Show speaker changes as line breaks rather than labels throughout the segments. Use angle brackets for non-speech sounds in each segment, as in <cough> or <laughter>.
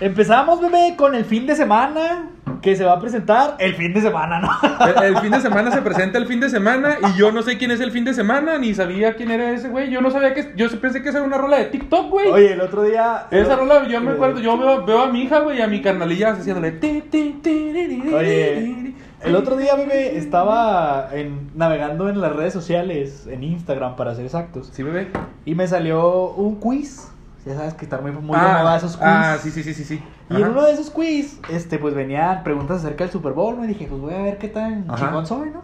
Empezamos, bebé, con el fin de semana que se va a presentar el fin de semana, ¿no?
El, el fin de semana se presenta el fin de semana y yo no sé quién es el fin de semana, ni sabía quién era ese güey. Yo no sabía que. Yo pensé que era una rola de TikTok, güey.
Oye, el otro día.
Esa rola, yo me
Eh,
acuerdo, yo veo, veo a mi hija, güey, a mi carnalilla haciéndole.
Oye, el otro día, bebé, estaba en- navegando en las redes sociales, en Instagram para ser exactos,
Sí, bebé.
y me salió un quiz. Ya sabes que están muy, muy de moda esos quiz.
ah, sí, sí, sí, sí. sí.
Y en uno de esos quiz, este, pues venían preguntas acerca del Super Bowl, ¿no? Y dije, pues voy a ver qué tan
Ajá.
chingón soy, ¿no?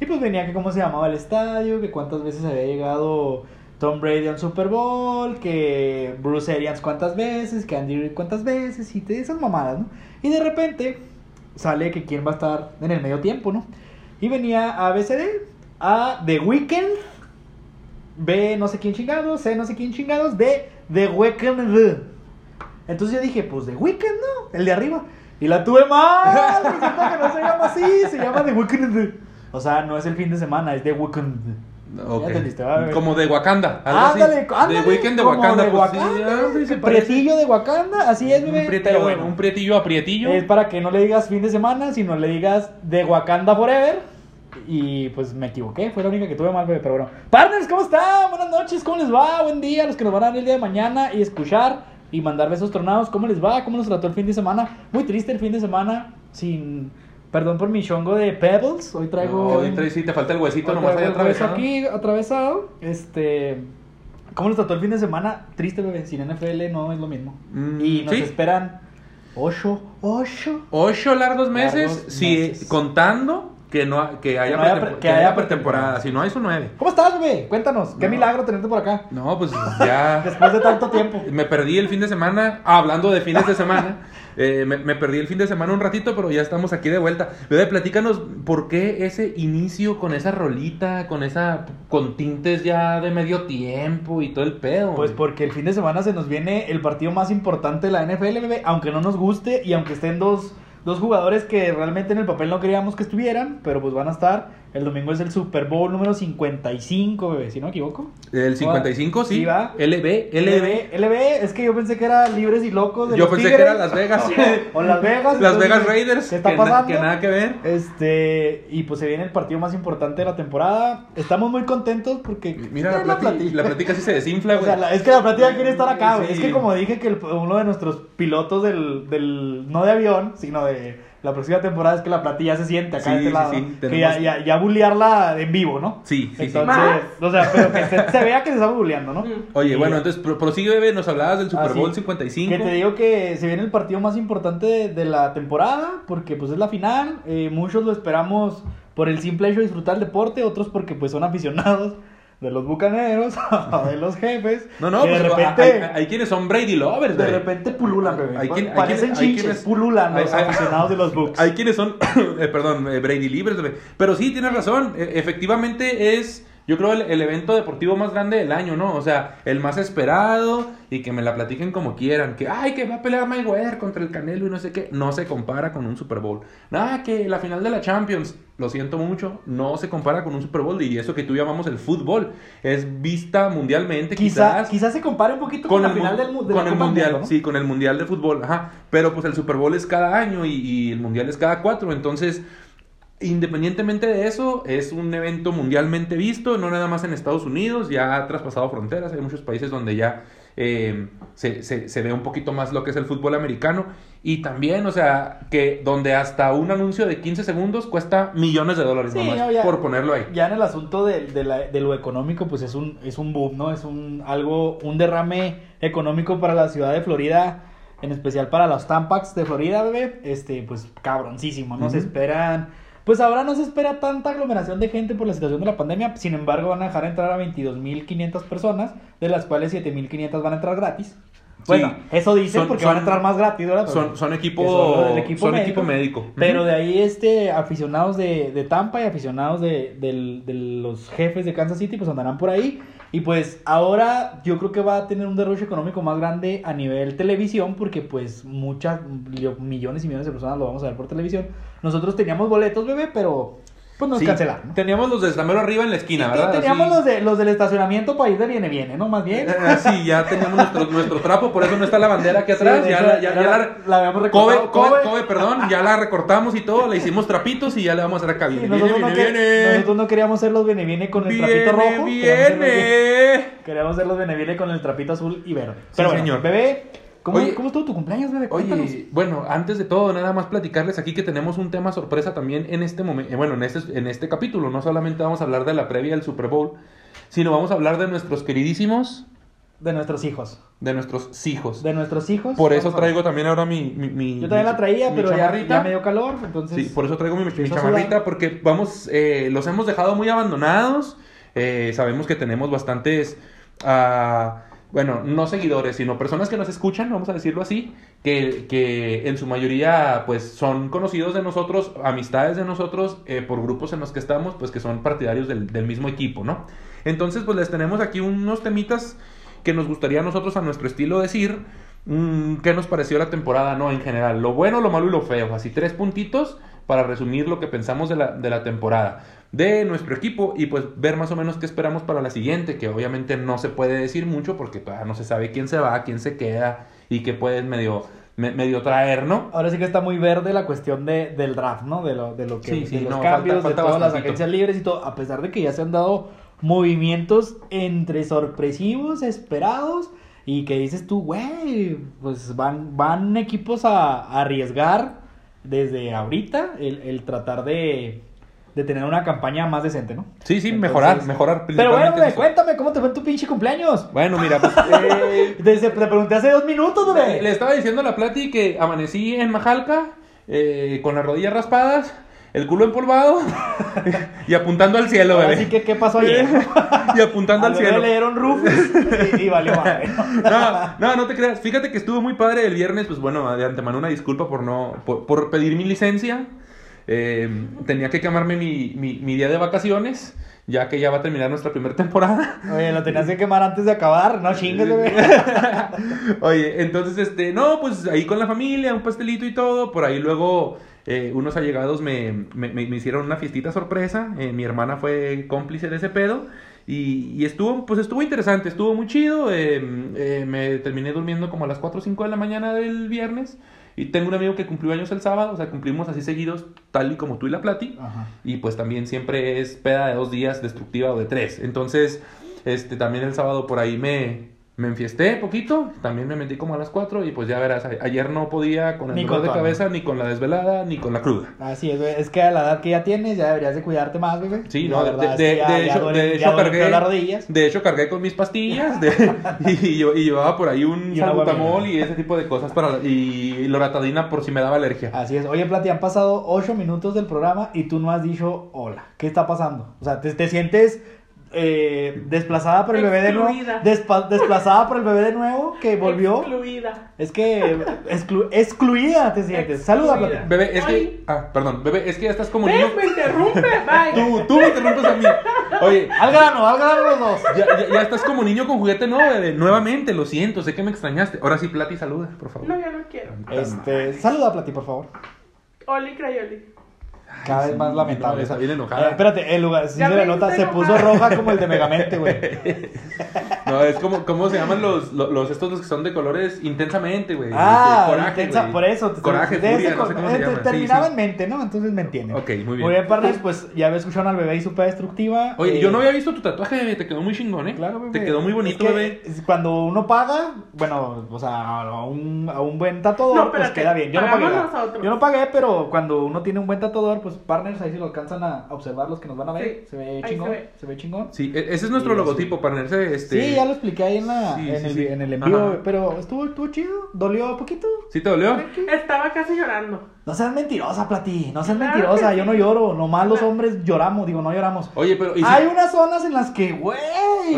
Y pues venía que cómo se llamaba el estadio, que cuántas veces había llegado Tom Brady a un Super Bowl, que Bruce Arians cuántas veces, que Andy Reid cuántas veces, y te- esas mamadas, ¿no? Y de repente sale que quién va a estar en el medio tiempo, ¿no? Y venía A, B, C, D, A, The Weeknd, B, no sé quién chingados, C, no sé quién chingados, D, The Weeknd. Entonces yo dije, pues The Weeknd, ¿no? El de arriba. Y la tuve mal. Resulta que no se llama así, se llama The Weeknd. O sea, no es el fin de semana, es The Weeknd.
Ok.
Ya entendiste, va, bebé.
Como de Wakanda.
Ándale, ándale.
De Weekend de
como
Wakanda.
de
pues,
Wakanda,
sí.
Prietillo de Wakanda, así es, bebé.
Un prietillo,
pero bueno,
un prietillo a prietillo.
es para que no le digas fin de semana, sino le digas de Wakanda Forever. Y pues me equivoqué, fue la única que tuve mal, bebé, pero bueno. Partners, ¿cómo están? Buenas noches, ¿cómo les va? Buen día los que nos van a ver el día de mañana y escuchar y mandar besos tronados. ¿Cómo les va? ¿Cómo nos trató el fin de semana? Muy triste el fin de semana, sin... Perdón por mi chongo de Pebbles, hoy traigo...
No, hoy traes- sí, te falta el huesito nomás ahí atravesado.
aquí atravesado. Este... ¿Cómo nos trató el fin de semana? Triste, bebé, sin NFL no es lo mismo.
Mm,
y nos
sí.
esperan... Ocho, ocho...
Ocho largos meses,
Largos
si
meses.
contando que no que haya,
Que no haya
que pretemporada. Si no hay, son nueve.
¿Cómo estás, bebé? Cuéntanos. Qué
No.
milagro tenerte por acá.
No, pues <laughs> ya.
Después de tanto tiempo.
Me perdí el fin de semana, ah, hablando de fines de semana, <laughs> eh, me, me perdí el fin de semana un ratito, pero ya estamos aquí de vuelta. Bebé, platícanos por qué ese inicio con esa rolita, con esa, con tintes ya de medio tiempo y todo el pedo.
Pues porque el fin de semana se nos viene el partido más importante de la NFL, bebé. Aunque no nos guste y aunque estén dos, dos jugadores que realmente en el papel no queríamos que estuvieran, pero pues van a estar. El domingo es el Super Bowl número 55, bebé, si no me equivoco.
El 55, sí.
Sí, va.
LB, LB.
LB, es que yo pensé que era Libres y Locos de
Yo
los
pensé
Tigres.
que era Las Vegas. <laughs>
o Las Vegas.
Las Vegas Raiders.
¿Qué está
que na-
pasando?
que nada que ver.
Este, y pues se viene el partido más importante de la temporada. Estamos muy contentos porque.
Mira, la, plati- la plática sí se desinfla, <laughs>
O
güey.
sea, la- es que la plática quiere estar acá, güey.
Sí.
Es que como dije que el- uno de nuestros pilotos del, del. No de avión, sino de la próxima temporada es que la platilla se siente acá
Sí,
de este
sí,
lado.
sí,
¿no? Que ya, ya, ya bullearla en vivo, ¿no?
Sí, sí, sí.
Entonces, o sea, pero que se, se vea que se está bulleando, ¿no?
Oye,
Y-
bueno, entonces pro- prosigue, bebé. Nos hablabas del Super
Ah, sí.
Bowl 55.
Que te digo que se viene el partido más importante de, de la temporada, porque pues es la final. eh, muchos lo esperamos por el simple hecho de disfrutar el deporte, otros porque pues son aficionados de los bucaneros, <laughs> de los jefes.
No, no,
que de
pues,
repente,
hay, hay- hay quienes son Brady lovers,
de repente pululan, bebé.
Hay quien- hay
Parecen
quien- hay
chinches,
quienes-
pululan los aficionados de los Bucks.
Hay quienes son, <coughs> eh, perdón, eh, Brady libres, güey. Pero sí, tienes razón. e- efectivamente es, yo creo, el, el evento deportivo más grande del año, ¿no? O sea, el más esperado y que me la platiquen como quieran. Que, ay, que va a pelear Mayweather contra el Canelo y no sé qué. No se compara con un Super Bowl. Nada, que la final de la Champions, lo siento mucho, no se compara con un Super Bowl. Y eso que tú llamamos el fútbol. Es vista mundialmente,
Quizá,
quizás.
quizás se compare un poquito con, la final del, mu- de
con
la
el
Copa
mundial,
Mundo, ¿no?
sí, con el mundial de fútbol, ajá. Pero pues el Super Bowl es cada año y, y el mundial es cada cuatro, entonces independientemente de eso es un evento mundialmente visto, no nada más en Estados Unidos, ya ha traspasado fronteras, hay muchos países donde ya eh, se, se, se ve un poquito más lo que es el fútbol americano y también, o sea, que donde hasta un anuncio de 15 segundos cuesta millones de dólares
Sí,
nomás,
no, ya-
por ponerlo ahí.
Ya en el asunto de, de la- de lo económico, pues es un, es un boom, ¿no? Es un algo, un derrame económico para la ciudad de Florida, en especial para los Tampax de Florida, bebé. Este, pues cabroncísimo, ¿no? Se esperan. Pues ahora no se espera tanta aglomeración de gente por la situación de la pandemia. Sin embargo, van a dejar entrar a 22.500 personas, de las cuales 7.500 van a entrar gratis. Bueno, eso dicen
Son-
porque
son-
van a entrar más gratis, ¿verdad?
Son, son equipo,
son equipo
son
médico.
equipo médico.
Pero de ahí, este, aficionados de, de Tampa y aficionados de, de los jefes de Kansas City, pues andarán por ahí. Y pues ahora yo creo que va a tener un derroche económico más grande a nivel televisión, porque pues muchas, millones y millones de personas lo vamos a ver por televisión. Nosotros teníamos boletos, bebé, pero pues nos
Sí,
cancelaron. ¿no?
Teníamos los de Estamero arriba en la esquina,
Sí,
¿verdad?
Teníamos
Así.
los, de, los del estacionamiento para ir de viene viene, ¿no? Más bien.
Eh, sí, ya teníamos nuestro, nuestro trapo, por eso no está la bandera aquí atrás.
Sí,
ya, la, ya,
ya la-
la,
la habíamos recortado.
Kobe,
Kobe.
Kobe, perdón, ya la recortamos y todo, le hicimos trapitos y ya le vamos a hacer acá.
Sí,
Viene,
nosotros,
viene,
no
viene,
que-
viene.
nosotros no queríamos ser los viene viene con el
Viene,
trapito rojo. viene-
viene.
Queríamos ser los viene viene con el trapito azul y verde. Pero bueno,
señor.
bebé, ¿cómo,
Oye,
¿cómo estuvo tu cumpleaños, bebé? Cuéntanos.
Oye, bueno, antes de todo, nada más platicarles aquí que tenemos un tema sorpresa también en este momento, bueno, en este, en este capítulo. No solamente vamos a hablar de la previa del Super Bowl, sino vamos a hablar de nuestros queridísimos,
De nuestros hijos.
de nuestros hijos.
De nuestros hijos.
Por eso traigo también ahora mi... mi, mi-
Yo también la traía,
mi
pero ya, ya me dio calor, entonces...
Sí, por eso traigo mi, chamarrita,
sudar.
porque vamos, eh, los hemos dejado muy abandonados. Eh, sabemos que tenemos bastantes, ah, bueno, no seguidores, sino personas que nos escuchan, vamos a decirlo así, que, que en su mayoría, pues, son conocidos de nosotros, amistades de nosotros, eh, por grupos en los que estamos, pues, que son partidarios del, del mismo equipo, ¿no? Entonces, pues, les tenemos aquí unos temitas que nos gustaría a nosotros, a nuestro estilo, decir. mm, ¿Qué nos pareció la temporada, no? En general, lo bueno, lo malo y lo feo. Así, tres puntitos para resumir lo que pensamos de la, de la temporada de nuestro equipo y pues ver más o menos qué esperamos para la siguiente, que obviamente no se puede decir mucho porque todavía no se sabe quién se va, quién se queda y qué pueden medio, me- medio traer, ¿no?
Ahora sí que está muy verde la cuestión de, del draft, ¿no? De lo, de lo que
Sí, sí,
de los
no,
cambios,
falta- falta
de todas las agencias libres y todo, a pesar de que ya se han dado movimientos entre sorpresivos, esperados, y que dices tú, güey, pues van, van equipos a, a arriesgar desde ahorita el, el tratar de, de tener una campaña más decente, ¿no?
Sí, sí,
Entonces-
mejorar, mejorar.
Pero bueno,
eso.
cuéntame, ¿cómo te fue en tu pinche cumpleaños?
Bueno, mira, pues <laughs> eh,
Desde, te pregunté hace dos minutos,
le,
güey.
le estaba diciendo a la Plati que amanecí en Majalca eh, con las rodillas raspadas, el culo empolvado <laughs> y apuntando al cielo, bebé.
Así que, ¿qué pasó ayer? <laughs>
y apuntando <laughs> al
Al
cielo.
le dieron Rufus y, y valió madre.
No, no, no te creas. Fíjate que estuvo muy padre el viernes. Pues bueno, de antemano una disculpa por no, por, por pedir mi licencia. Eh, tenía que quemarme mi, mi, mi día de vacaciones, ya que ya va a terminar nuestra primera temporada.
Oye, lo tenías que quemar antes de acabar, no chingues, bebé.
Oye, entonces, este, no, pues ahí con la familia, un pastelito y todo. Por ahí luego eh, unos allegados me, me, me- hicieron una fiestita sorpresa. eh, mi hermana fue cómplice de ese pedo. Y, y estuvo, pues estuvo interesante, estuvo muy chido. eh, eh, me terminé durmiendo como a las 4 o 5 de la mañana del viernes. Y tengo un amigo que cumplió años el sábado, o sea, cumplimos así seguidos, tal y como tú y la Plati.
Ajá.
Y pues también siempre es peda de dos días, destructiva o de tres. Entonces, este, también el sábado por ahí me, me enfiesté poquito. También me metí como a las cuatro y pues ya verás, ayer no podía con el
Ni
dolor
con
de cabeza, ni con la desvelada, ni con la cruda.
Así es. Es que a la edad que ya tienes, ya deberías de cuidarte más, bebé.
Sí, no, de, hecho, cargué,
las rodillas.
de hecho cargué con mis pastillas de- <laughs> y, yo- y llevaba por ahí un salbutamol y ese tipo de cosas para y loratadina por si me daba alergia.
Así es. Oye, Plati, han pasado ocho minutos del programa y tú no has dicho hola. ¿Qué está pasando? O sea, ¿te, te sientes eh, desplazada por el bebé de nuevo? Desplazada por el bebé de nuevo que volvió.
Excluida.
Es que exclu- excluida te sientes. Saluda, Plati.
Excluida.
Bebé, es que ah, perdón, bebé, es que ya estás como niño.
Me interrumpe. Bye.
Tú, tú me interrumpes a mí. Oye,
Al grano, al grano los dos.
ya, ya, ya estás como niño con juguete nuevo, bebé. Nuevamente, lo siento, sé que me extrañaste. Ahora sí, Plati, saluda, por favor.
No, ya no quiero.
Este, saluda, Plati, por favor.
Oli Crayoli.
Cada vez más lamentable.
no, está bien enojada.
Eh, espérate, el lugar, sí
Ya
se le nota, se puso roja como el de Megamente, güey. <laughs>
No, es como, ¿cómo se llaman los, los, los estos los que son de colores intensamente, güey?
Ah,
De coraje,
intensa, por eso.
Coraje,
de ese
furia, no sé
co-
cómo se
eh,
llama.
Terminaba
sí.
en mente, ¿no? Entonces me entienden.
Ok, muy bien.
Muy bien, partners, pues ya ves, escucharon al bebé y su destructiva.
Oye,
eh,
yo no había visto tu tatuaje, bebé. Te quedó muy chingón, ¿eh?
Claro, bebé.
Te quedó muy bonito,
Es que
bebé.
es Cuando uno paga, bueno, o sea, a un, a un buen tatuador,
No,
pues queda bien. Yo no pagué. Yo no pagué, pero cuando uno tiene un buen tatuador, pues partners, ahí si lo alcanzan a observar los que nos van a ver.
Sí,
Se ve
ahí
chingón.
se
Se
ve.
chingón.
Sí, e- ese es nuestro
Sí,
logotipo, partnerse. Este...
Sí, ya lo expliqué ahí en, la,
Sí,
en,
sí,
el,
sí.
en el envío,
Ajá.
pero estuvo, estuvo chido. ¿Dolió poquito?
¿Sí te dolió?
Estaba casi llorando.
No seas mentirosa, Platí. No seas
Claro
mentirosa. Yo
sí.
no lloro. Nomás los hombres lloramos. Digo, no lloramos.
Oye, pero... ¿y si-
Hay unas zonas en las que, güey,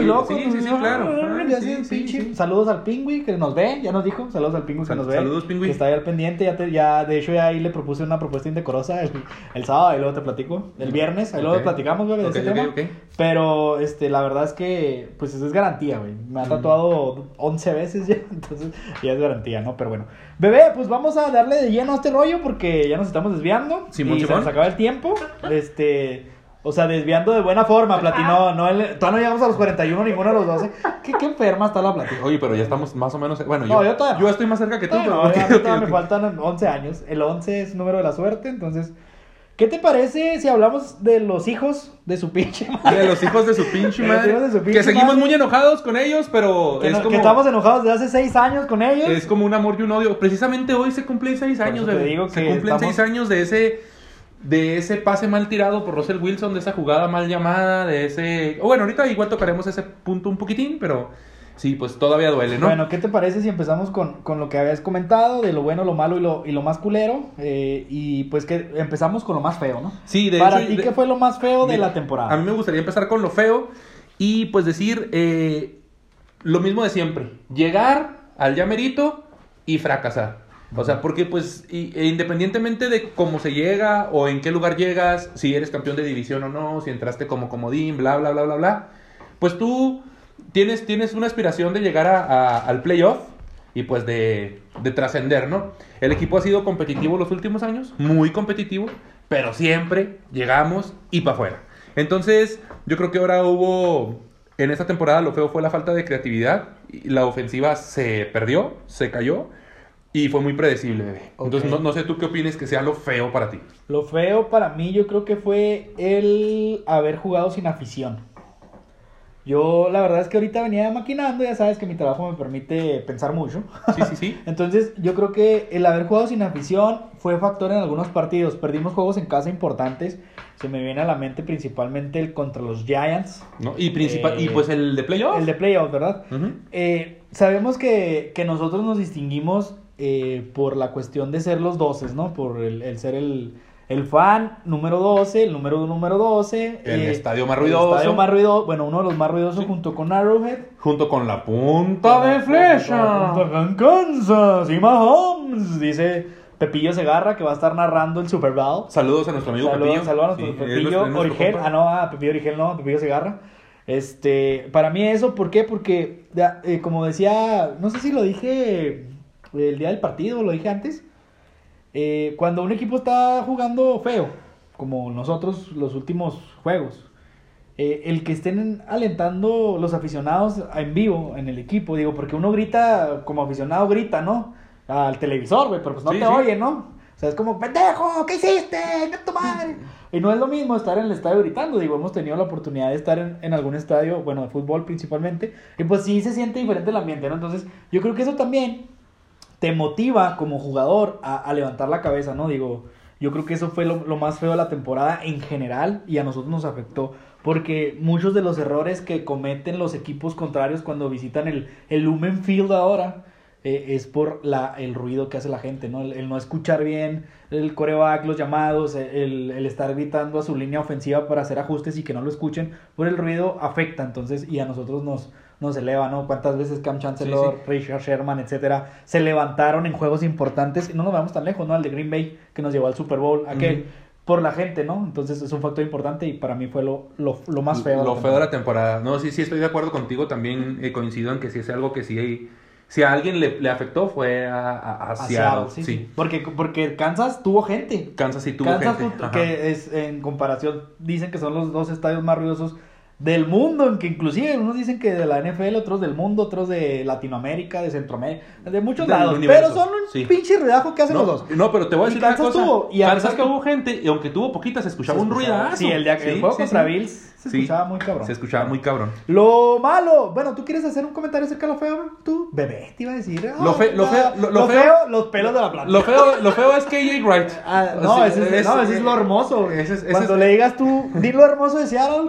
loco.
sí, sí, sí, claro. Ah,
ya
sí, sí.
Saludos al pingüi que nos ve, ya nos dijo. Saludos al pingüi que
Sal-
nos ve.
saludos, pingüi.
Que está ahí al pendiente. Ya, te- ya, de hecho, ya ahí le propuse una propuesta indecorosa el, el sábado. Ahí luego te platico. El viernes, ahí luego
Ok.
platicamos, güey, de
Ok,
ese
ok,
tema.
ok.
Pero, este, la verdad es que, pues, eso es garantía, güey. Me ha tatuado 11 veces ya, <laughs> entonces ya es garantía, ¿no? Pero bueno. Bebé, pues vamos a darle de lleno a este rollo porque ya nos estamos desviando.
Simón,
y se nos acaba el tiempo. Este, O sea, desviando de buena forma, Platino. No, el- todavía no llegamos a los 41, ninguno de los 12. ¿Qué, qué enferma está la Platino?
Oye, pero ya estamos más o menos. Bueno,
No,
yo,
yo todavía no.
estoy más cerca que tú.
Bueno,
pero-
a
ok,
mí
ok,
todavía
ok.
me faltan 11 años. El 11 es número de la suerte, entonces... ¿Qué te parece si hablamos de los hijos de su pinche madre?
De los hijos de su pinche <laughs> madre.
hijos de su pinche
que seguimos
madre.
muy enojados con ellos, pero
Que,
es
no-
como.
que estamos enojados desde hace 6 años con ellos.
Es como un amor y un odio. Precisamente hoy se cumplen seis
Por
años, bebé.
digo
Se
que
cumplen
estamos-
seis años de ese de ese pase mal tirado por Russell Wilson, de esa jugada mal llamada, de ese... o Bueno, ahorita igual tocaremos ese punto un poquitín, pero sí, pues todavía duele, ¿no?
Bueno, ¿qué te parece si empezamos con, con lo que habías comentado, de lo bueno, lo malo y lo, y lo más culero? Eh, y pues que empezamos con lo más feo, ¿no?
sí, de
Para
hecho...
ti, ¿qué fue lo más feo de la temporada?
A mí me gustaría empezar con lo feo y pues decir eh, lo mismo de siempre. Llegar al llamerito y fracasar. O sea, porque pues y- e independientemente de cómo se llega o en qué lugar llegas, si eres campeón de división o no, si entraste como comodín, bla, bla, bla, bla, bla, pues tú tienes, tienes una aspiración de llegar a- a- al playoff y pues de, de trascender, ¿no? El equipo ha sido competitivo los últimos años, muy competitivo, pero siempre llegamos y para afuera. Entonces, yo creo que ahora hubo, en esta temporada lo feo fue la falta de creatividad, y la ofensiva se perdió, se cayó y fue muy predecible, bebé. Entonces,
Ok.
no, no sé tú qué opines que sea lo feo para ti.
Lo feo para mí yo creo que fue el haber jugado sin afición. Yo la verdad es que ahorita venía maquinando, ya sabes que mi trabajo me permite pensar mucho.
Sí, sí, sí. <laughs>
Entonces yo creo que el haber jugado sin afición fue factor en algunos partidos. Perdimos juegos en casa importantes. Se me viene a la mente principalmente el contra los Giants.
¿No? Y, principal,
Eh,
y pues el de playoff.
El de playoffs, ¿verdad? Eh, sabemos que, que nosotros nos distinguimos eh, por la cuestión de ser los 12, ¿no? Por el, el ser el, el fan número 12, el número número 12.
El
eh,
estadio más
el
ruidoso.
estadio más ruidoso, bueno, uno de los más ruidosos
Sí.
junto con Arrowhead.
Junto con la punta de flecha.
Con Kansas y Mahomes, dice Pepillo Segarra que va a estar narrando el Super Bowl.
Saludos a nuestro amigo
Saludos,
Pepillo.
saludos a nuestro
es
Pepillo Origel. Ah, no, ah, Pepillo Origel no, Pepillo Segarra. Este, para mí eso, ¿por qué? Porque, ya, eh, como decía, no sé si lo dije el día del partido, lo dije antes. Eh, cuando un equipo está jugando feo, como nosotros los últimos juegos, eh, el que estén alentando los aficionados en vivo en el equipo, digo, porque uno grita, como aficionado grita, ¿no? Al televisor, güey, pero pues no
Sí,
te
sí.
oyen, ¿no? O sea, es como, pendejo, ¿qué hiciste? ¿Qué tu madre? Y no es lo mismo estar en el estadio gritando, digo, hemos tenido la oportunidad de estar en, en algún estadio, bueno, de fútbol principalmente, y pues sí se siente diferente el ambiente, ¿no? Entonces, yo creo que eso también te motiva como jugador a, a levantar la cabeza, ¿no? Digo, yo creo que eso fue lo, lo más feo de la temporada en general y a nosotros nos afectó. Porque muchos de los errores que cometen los equipos contrarios cuando visitan el, el Lumen Field ahora eh, es por la, el ruido que hace la gente, ¿no? El, el no escuchar bien el coreback, los llamados, el, el estar gritando a su línea ofensiva para hacer ajustes y que no lo escuchen, por el ruido afecta, entonces, y a nosotros nos, nos eleva, ¿no? ¿Cuántas veces Cam Chancellor, Richard Sherman, etcétera, se levantaron en juegos importantes? Y no nos vamos tan lejos, ¿no? Al de Green Bay, que nos llevó al Super Bowl, aquel, por la gente, ¿no? Entonces es un factor importante y para mí fue lo, lo, lo más feo. de
Lo
la
feo de la
temporada.
No, sí, sí, estoy de acuerdo contigo. También eh, coincido en que si es algo que sí, si a alguien le, le afectó fue a, a, a
A
Seattle.
Seattle, sí,
sí.
sí. Porque, porque Kansas tuvo gente.
Kansas sí tuvo
Kansas,
gente.
que es en comparación, dicen que son los dos estadios más ruidosos del mundo, en que inclusive unos dicen que de la NFL, otros del mundo, otros de Latinoamérica, de Centroamérica, de muchos
Del
lados.
universo,
Pero son un
sí.
pinche ruidajo que hacen
no,
los dos.
no, pero te voy a decir una cosa.
tuvo, y a
Kansas
que-
tuvo gente, y aunque tuvo poquita, se escuchaba
Se
un
escuchaba-
ruidazo.
Sí, el, de, el
Sí,
juego
sí,
contra. Bills se escuchaba muy cabrón.
Se escuchaba muy cabrón.
Lo malo, bueno, ¿tú quieres hacer un comentario acerca de lo feo? Tú, bebé, te iba a decir.
Lo fe- lo feo- lo- lo
feo,
feo-
los pelos de la planta.
Lo feo, lo feo es KJ Wright.
Ah, no, ese es, no, ese es lo hermoso.
Es, ese
Cuando le digas tú, di lo hermoso de Seattle,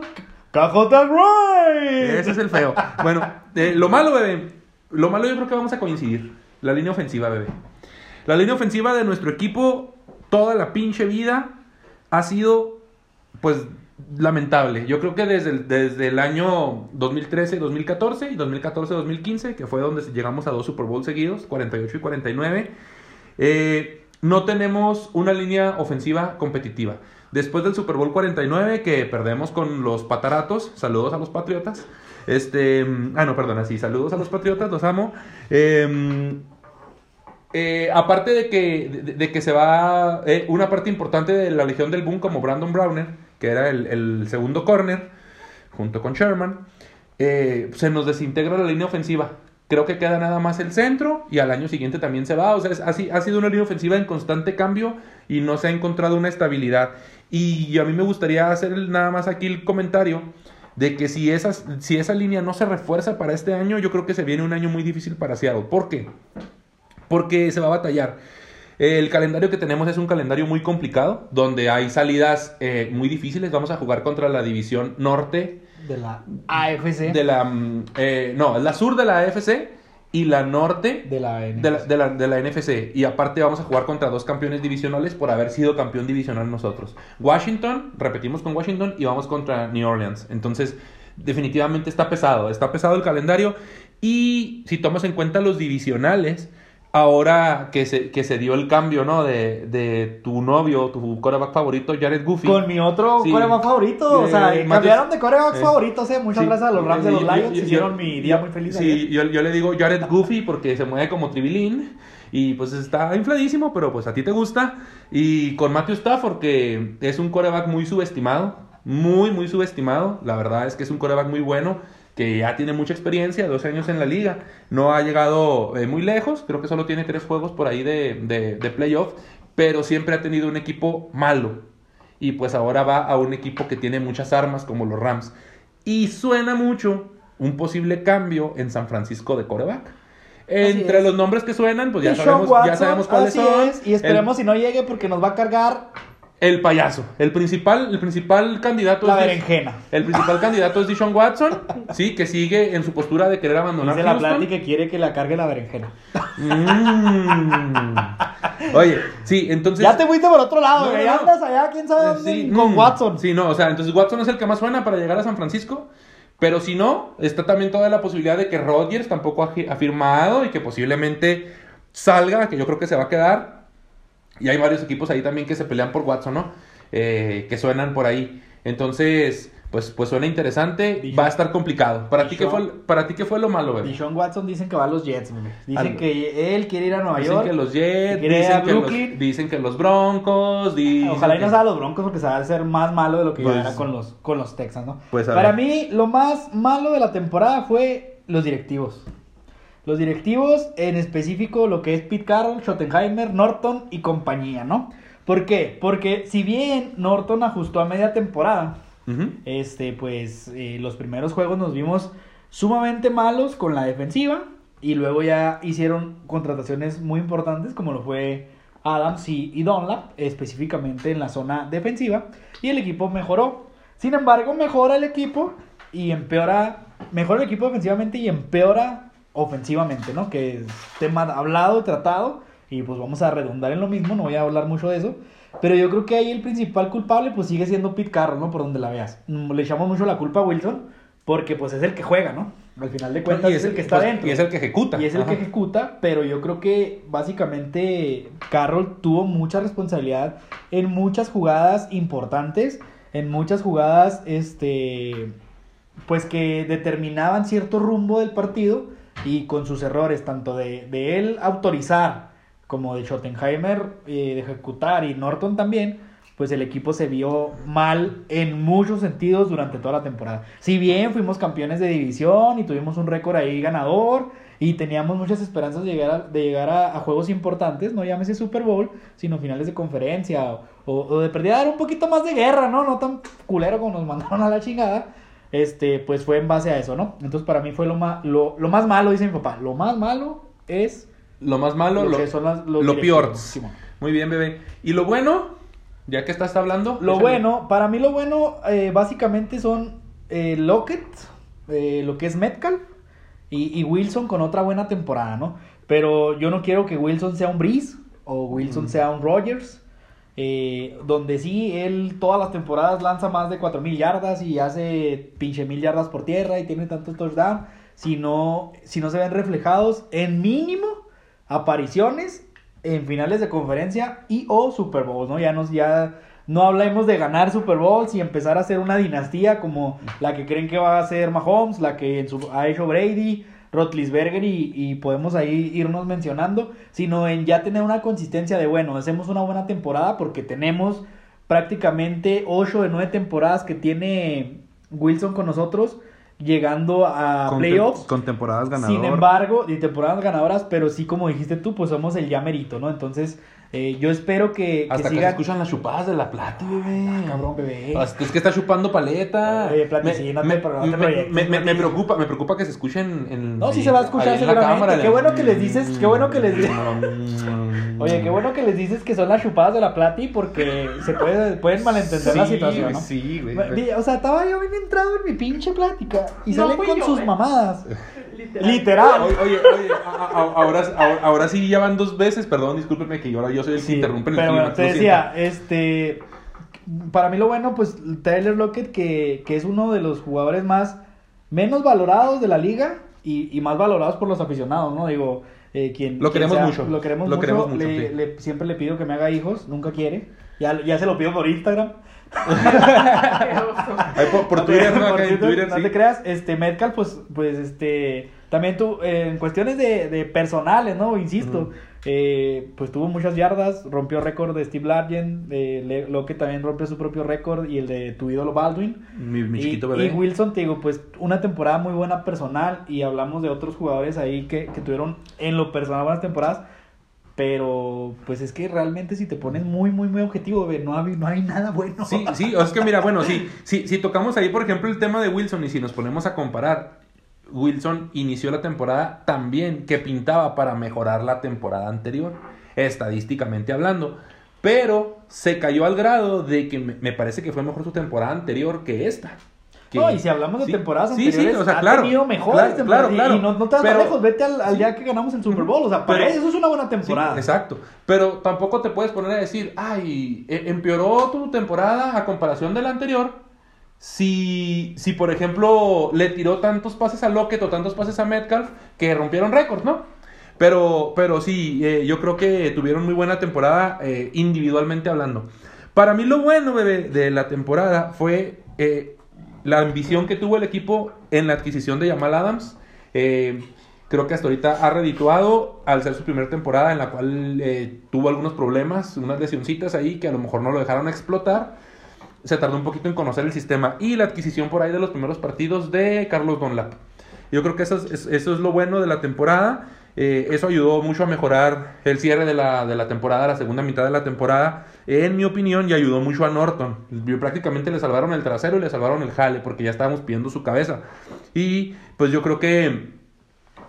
Cajota Wright.
Ese es el feo. Bueno, eh, lo malo, bebé. Lo malo yo creo que vamos a coincidir. La línea ofensiva, bebé. La línea ofensiva de nuestro equipo, toda la pinche vida, ha sido, pues, lamentable. Yo creo que desde el, desde el año 2013-2014 y 2014-2015, que fue donde llegamos a dos Super Bowl seguidos, 48 y 49, eh, no tenemos una línea ofensiva competitiva. Después del Super Bowl 49, que perdemos con los pataratos, saludos a los patriotas. Este, ah, no, perdona, sí, saludos a los patriotas, los amo. Eh, eh, aparte de que, de, que se va eh, una parte importante de la Legión del Boom como Brandon Browner, que era el, el segundo corner, junto con Sherman, eh, se nos desintegra la línea ofensiva. Creo que queda nada más el centro y al año siguiente también se va. O sea, es, así, ha sido una línea ofensiva en constante cambio y no se ha encontrado una estabilidad. Y a mí me gustaría hacer nada más aquí el comentario de que si, esas, si esa línea no se refuerza para este año, yo creo que se viene un año muy difícil para Seattle. ¿Por qué? Porque se va a batallar. El calendario que tenemos es un calendario muy complicado, donde hay salidas eh, muy difíciles. Vamos a jugar contra la división norte
De la AFC.
de la... mm, eh, no, la sur de la AFC y la norte
de la NFC.
de la, de, la, de la NFC. Y aparte vamos a jugar contra dos campeones divisionales por haber sido campeón divisional nosotros. Washington, repetimos con Washington y vamos contra New Orleans. Entonces, definitivamente está pesado. Está pesado el calendario. Y si tomas en cuenta los divisionales, ahora que se, que se dio el cambio, ¿no? De, de tu novio, tu quarterback favorito, Jared Goofy.
Con mi otro
Sí.
coreback favorito. o sea,
Eh,
cambiaron de coreback
eh,
favoritos, eh. Muchas
Sí.
gracias a los Rams de los Lions.
yo-
Hicieron
yo-
mi día muy feliz.
Sí, yo, yo le digo Jared Goofy porque se mueve como tribilín. Y pues está infladísimo, pero pues a ti te gusta. Y con Matthew Stafford, que es un coreback muy subestimado. Muy, muy subestimado. La verdad es que es un coreback muy bueno. Que ya tiene mucha experiencia, 12 años en la liga. No ha llegado eh, muy lejos. Creo que solo tiene tres juegos por ahí de, de, de playoff. Pero siempre ha tenido un equipo malo. Y pues ahora va a un equipo que tiene muchas armas como los Rams. Y suena mucho un posible cambio en San Francisco de coreback. Entre los nombres que suenan, pues ya sabemos, ya sabemos cuáles son.
es, y esperemos si no llegue porque nos va a cargar
El, payaso. El principal, el principal candidato
la
es.
berenjena.
El principal candidato es Deshaun Watson, sí, que sigue en su postura de querer abandonar
Dice la. Plati que quiere que la cargue la berenjena.
Mm. Oye, sí, entonces.
ya te fuiste por otro lado, güey.
no, no.
Andas allá, quién sabe
Eh,
dónde,
sí,
con
mm,
Watson.
Sí, no, o sea, entonces Watson es el que más suena para llegar a San Francisco. Pero si no, está también toda la posibilidad de que Rodgers tampoco ha, ha firmado y que posiblemente salga, que yo creo que se va a quedar. Y hay varios equipos ahí también que se pelean por Watson, ¿no? Eh, que suenan por ahí. Entonces, pues, pues suena interesante.
Dijon-
Va a estar complicado. ¿Para ti, qué fue, ¿Para ti qué fue lo malo, bebé?
Deshaun Watson dicen que va a los Jets, güey. Dicen que él quiere ir a Nueva
Dicen
York.
que los Jets, dicen que, los,
Brooklyn.
dicen que los Broncos. dicen
Ojalá y no sea los Broncos porque se va a hacer más malo de lo que
Pues-
era con los, con los Texans, ¿no?
Pues,
Para mí, lo más malo de la temporada fue los directivos. Los directivos, en específico lo que es Pete Carroll, Schottenheimer, Norton y compañía, ¿no? ¿Por qué? Porque si bien Norton ajustó a media temporada, este, pues eh, los primeros juegos nos vimos sumamente malos con la defensiva y luego ya hicieron contrataciones muy importantes como lo fue Adams y, y Dunlap, específicamente en la zona defensiva y el equipo mejoró. Sin embargo, mejora el equipo y empeora, mejora el equipo defensivamente y empeora ofensivamente, ¿no? Que es tema hablado, tratado y pues vamos a redundar en lo mismo, no voy a hablar mucho de eso. Pero yo creo que ahí el principal culpable pues sigue siendo Pete Carroll, ¿no? Por donde la veas. Mm, Le echamos mucho la culpa a Wilson porque pues es el que juega, ¿no? Al final de cuentas
Y
es, el que está
pues,
dentro.
Y es el que ejecuta.
Y es el
Ajá.
que ejecuta, pero yo creo que básicamente Carroll tuvo mucha responsabilidad en muchas jugadas importantes, en muchas jugadas, este, pues que determinaban cierto rumbo del partido y con sus errores, tanto de, de él autorizar como de Schottenheimer eh, ejecutar y Norton también, pues el equipo se vio mal en muchos sentidos durante toda la temporada. Si bien fuimos campeones de división y tuvimos un récord ahí ganador y teníamos muchas esperanzas de llegar a, de llegar a, juegos importantes, no llámese Super Bowl, sino finales de conferencia o, o- o de perdida dar un poquito más de guerra, ¿no? No tan culero como nos <laughs> mandaron a la chingada. Este, pues fue en base a eso, ¿no? Entonces para mí fue lo más, lo, lo más malo, dice mi papá. Lo más malo es
Lo más malo, lo,
que son las- los
lo peor. Muy bien, bebé. ¿Y lo bueno? Ya que estás hablando.
Lo
échale.
bueno, para mí lo bueno eh, básicamente son eh, Lockett, eh, lo que es Metcalf y, y Wilson con otra buena temporada, ¿no? Pero yo no quiero que Wilson sea un Breeze o Wilson
Mm.
sea un Rogers, eh, donde sí, él todas las temporadas lanza más de 4.000 yardas y hace pinche mil yardas por tierra y tiene tantos touchdowns, si no, si no se ven reflejados en mínimo apariciones en finales de conferencia y o Super Bowls, ¿no? Ya ya no hablemos de ganar Super Bowls y empezar a hacer una dinastía como la que creen que va a ser Mahomes, la que ha hecho Brady, Rotlisberger y, y podemos ahí irnos mencionando, sino en ya tener una consistencia de, bueno, hacemos una buena temporada porque tenemos prácticamente 8 de 9 temporadas que tiene Wilson con nosotros, llegando a
Con,
playoffs.
con temporadas ganadoras.
Sin embargo, y temporadas ganadoras, pero sí, como dijiste tú, pues somos el ya merito, ¿no? Entonces, eh, yo espero que, que
Hasta que se
sigan.
escuchan las chupadas de la plata, bebé.
Ah, cabrón, bebé.
Hasta- Es que está chupando paleta.
Oye, Plati, sí, no te-
me,
no te
me-
proyectes,
me- me- me preocupa, me preocupa que se escuchen en.
No, sí se va a escuchar
la
seguramente.
cámara,
Qué bueno que les dices- qué bueno que les dices. <laughs> Oye, qué bueno que les dices que son las chupadas de la Plati porque se puede, pueden malentender la situación, ¿no?
Sí, güey.
O sea, estaba yo bien entrado en mi pinche plática y
No
salen con
yo,
sus
eh.
mamadas. <laughs>
Literal.
Literal.
Oye, oye, oye, a- a- ahora, ahora, ahora sí ya van dos veces, perdón, discúlpeme que ahora yo soy el que interrumpe en el
pero bueno,
clímax,
te decía, este, para mí lo bueno, pues Tyler Lockett, que, que es uno de los jugadores más, menos valorados de la liga y, y más valorados por los aficionados, ¿no? Digo, eh, quien,
Lo
quien
queremos mucho,
Lo queremos
lo
mucho,
queremos mucho,
le-
sí.
le- siempre le pido que me haga hijos, nunca quiere, ya, ya se lo pido por Instagram. <laughs>
Por, por
No te-
Twitter, ¿no?
por
Acá en
Twitter,
Twitter,
no
sí.
te creas, este, Metcalf, pues, pues, este, también tú, eh, en cuestiones de, de personales, ¿no? Insisto, eh, pues tuvo muchas yardas, rompió récord de Steve Largent, eh, lo que también rompió su propio récord y el de tu ídolo Baldwin.
Mi, mi
Y,
chiquito
y
bebé.
Wilson, te digo, pues una temporada muy buena personal y hablamos de otros jugadores ahí que, que tuvieron en lo personal buenas temporadas. Pero, pues es que realmente si te pones muy, muy, muy objetivo, bebé, no hay, no hay nada bueno.
Sí, sí, es que mira, bueno, sí, sí, si tocamos ahí, por ejemplo, el tema de Wilson y si nos ponemos a comparar, Wilson inició la temporada también que pintaba para mejorar la temporada anterior, estadísticamente hablando, pero se cayó al grado de que me, parece que fue mejor su temporada anterior que esta. Que-
No, y si hablamos de temporadas
sí, sí,
anteriores,
o sea,
ha
claro,
tenido mejores
claro,
temporadas.
claro,
y-
claro.
Y no, no te vas
Pero-
lejos, vete al, al día que ganamos el Super Bowl. O sea, para
Pero-
eso es una buena temporada.
exacto. Pero tampoco te puedes poner a decir, ay, e- empeoró tu temporada a comparación de la anterior. Si, si, por ejemplo, le tiró tantos pases a Lockett o tantos pases a Metcalf que rompieron récords, ¿no? Pero, pero sí, eh, yo creo que tuvieron muy buena temporada eh, individualmente hablando. Para mí lo bueno, bebé, de la temporada fue eh, la ambición que tuvo el equipo en la adquisición de Jamal Adams. Creo que hasta ahorita ha redituado al ser su primera temporada en la cual tuvo algunos problemas, unas lesioncitas ahí que a lo mejor no lo dejaron explotar. Se tardó un poquito en conocer el sistema y la adquisición por ahí de los primeros partidos de Carlos Donlap. Yo creo que eso es, es- eso es lo bueno de la temporada. Eh, eso ayudó mucho a mejorar el cierre de la, de la temporada, la segunda mitad de la temporada, en mi opinión, y ayudó mucho a Norton. Prácticamente le salvaron el trasero y le salvaron el jale, porque ya estábamos pidiendo su cabeza. Y pues yo creo que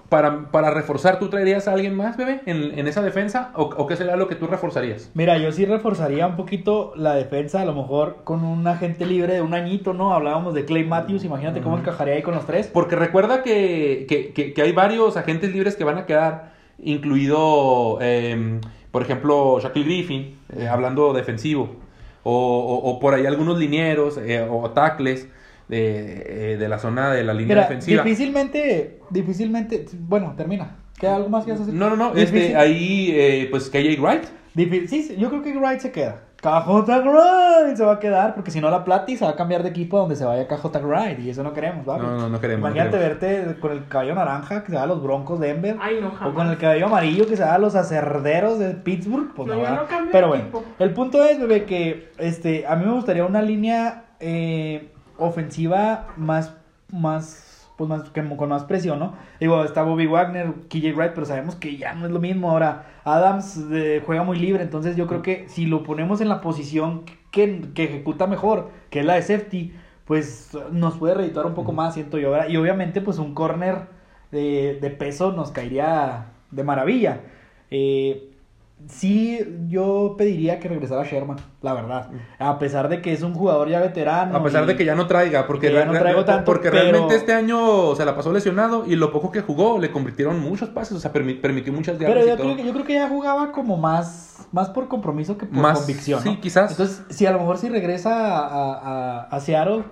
para, para reforzar, ¿tú traerías a alguien más, bebé, en, en esa defensa? ¿O, ¿O qué sería lo que tú reforzarías?
Mira, yo sí reforzaría un poquito la defensa, a lo mejor con un agente libre de un añito, ¿no? Hablábamos de Clay Matthews, imagínate cómo encajaría ahí con los tres.
Porque recuerda que, que, que- que hay varios agentes libres que van a quedar, incluido, eh, por ejemplo, Shaquille Griffin, eh, hablando defensivo, o, o- o por ahí algunos linieros eh, o tackles de, eh, de la zona de la línea
Mira,
defensiva.
difícilmente, difícilmente, bueno, termina. ¿Queda algo más que hacer?
No, no, no, este, ahí, eh, pues, KJ Wright.
Difí- sí, sí, yo creo que Wright se queda. KJ Wright se va a quedar, porque si no la Plati se va a cambiar de equipo donde se vaya KJ Wright, y eso no queremos, ¿vale?
No, no, no queremos, no
Imagínate
queremos.
verte con el cabello naranja que se va a los Broncos de Denver.
Ay, no,
O con el cabello amarillo que se va a los acerderos de Pittsburgh. Pues
No,
no,
no
Pero bueno, el punto es, bebé, que este, a mí me gustaría una línea eh, ofensiva más, más, pues más, que- con más presión, ¿no? Digo, está Bobby Wagner, KJ Wright, pero sabemos que ya no es lo mismo. Ahora, Adams eh, juega muy libre, entonces yo creo que si lo ponemos en la posición que, que ejecuta mejor, que es la de safety, pues nos puede redituar un poco más, siento yo. ¿verdad? Y obviamente, pues un corner de, de peso nos caería de maravilla. Eh, sí, yo pediría que regresara Sherman, la verdad. A pesar de que es un jugador ya veterano.
A pesar
y-
de que ya no traiga, porque,
que ya no traigo tanto,
porque
pero-
realmente este año se la pasó lesionado y lo poco que jugó le convirtieron muchos pases, o sea, permi- permitió muchas yardas
Pero
y
yo
todo.
creo, que, yo creo que ya jugaba como más, más por compromiso que por
Más,
convicción. ¿no?
sí, quizás.
Entonces, si a lo mejor si regresa a, a, a Seattle,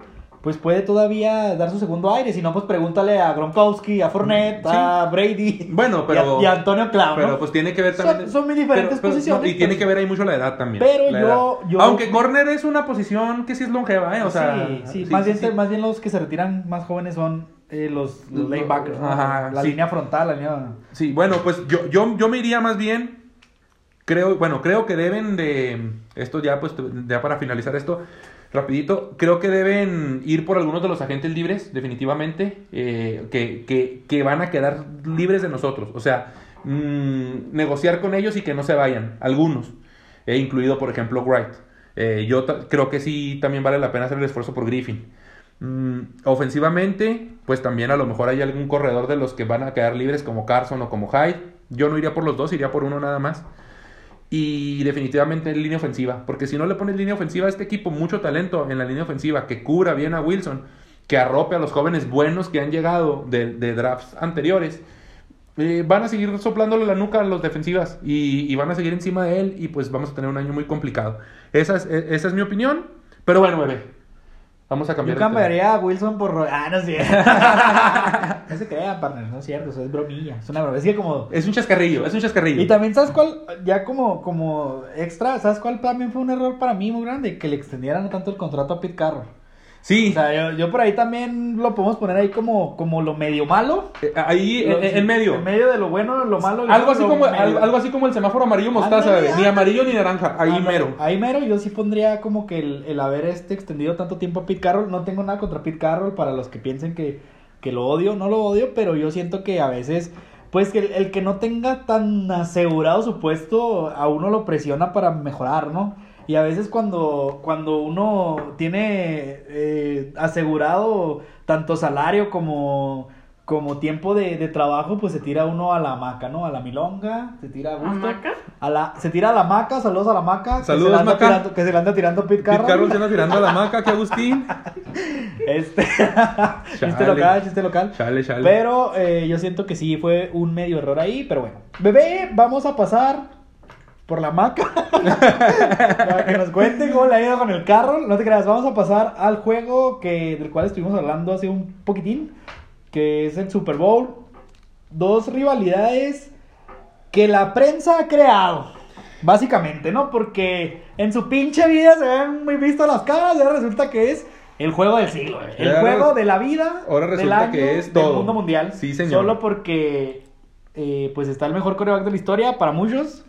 pues puede todavía dar su segundo aire. Si no, pues pregúntale a Gronkowski, a Fournette,
Sí.
a Brady.
Bueno, pero-
Y a, y a Antonio Clown.
Pero pues tiene que ver también.
son muy diferentes posiciones,
y tiene que ver ahí mucho la edad también.
Pero yo-
edad.
yo-
Aunque corner es una posición que sí es longeva, ¿eh? O sea,
sí, sí, más, bien, más bien los que se retiran más jóvenes son eh, los, los
Lo-
lanebackers, ¿no?
ajá,
la línea frontal, la línea...
Sí, bueno, pues yo, yo, yo me iría más bien creo, bueno, creo que deben de, esto ya pues, ya para finalizar esto, rapidito, creo que deben ir por algunos de los agentes libres, definitivamente, eh, que, que, que van a quedar libres de nosotros, o sea, mm, negociar con ellos y que no se vayan, algunos, eh, incluido por ejemplo Wright. Eh, yo creo que sí también vale la pena hacer el esfuerzo por Griffin. Mm, ofensivamente, pues también a lo mejor hay algún corredor de los que van a quedar libres como Carson o como Hyde. Yo no iría por los dos, iría por uno nada más. Y definitivamente en línea ofensiva, porque si no le pones línea ofensiva a este equipo, mucho talento en la línea ofensiva, que cubra bien a Wilson, que arrope a los jóvenes buenos que han llegado de, drafts anteriores, eh, van a seguir soplándole la nuca a los defensivas y, y van a seguir encima de él y pues vamos a tener un año muy complicado. Esa es, e- esa es mi opinión, pero bueno, bebé, vamos a
Yo
cambiar. tema.
cambiaría a Wilson por... Ro- Ah, no es cierto. <laughs> no se crean, partner, no es cierto, eso es bromilla. Es una broma. Es que como...
Es un chascarrillo, es un chascarrillo.
Y también, ¿sabes cuál? Ya como, como extra, ¿sabes cuál también fue un error para mí muy grande? Que le extendieran tanto el contrato a Pete Carroll.
Sí,
O sea, yo, yo por ahí también lo podemos poner ahí como, como lo medio malo.
eh, ahí
Lo-
en, en medio.
En medio de lo bueno, lo malo.
Algo así,
lo
como,
medio.
algo así como el semáforo amarillo mostaza. Ni amarillo ni naranja, ahí mero.
Ahí mero, yo sí pondría como que el, el haber este extendido tanto tiempo a Pete Carroll. No tengo nada contra Pete Carroll para los que piensen que, que lo odio, no lo odio, pero yo siento que a veces, pues que el, el que no tenga tan asegurado su puesto, a uno lo presiona para mejorar, ¿no? Y a veces cuando, cuando uno tiene eh, asegurado tanto salario como, como tiempo de, de trabajo, pues se tira uno a la hamaca, ¿no? A la milonga, se tira a gusto.
¿Hamaca?
A la, se tira a la maca, saludos a la maca. que
Saludos,
anda
Maca.
tirando- que se le anda tirando Pete Carroll.
Carroll se anda tirando a la maca, que Agustín. <laughs>
Este, <laughs> chiste local, chiste local.
Chale, chale.
Pero eh, yo siento que sí fue un medio error ahí, pero bueno. Bebé, vamos a pasar por la maca. <laughs> para que nos cuente cómo le ha ido con el carro. No te creas, vamos a pasar al juego que, del cual estuvimos hablando hace un poquitín. Que es el Super Bowl. Dos rivalidades que la prensa ha creado. Básicamente, ¿no? Porque en su pinche vida se ven muy vistas las caras y ahora resulta que es el juego del siglo. El
Ahora
juego de la vida.
ahora
del
resulta
año,
que es
del
todo.
mundo mundial.
Sí, señor.
Solo porque eh, pues está el mejor coreback de la historia para muchos.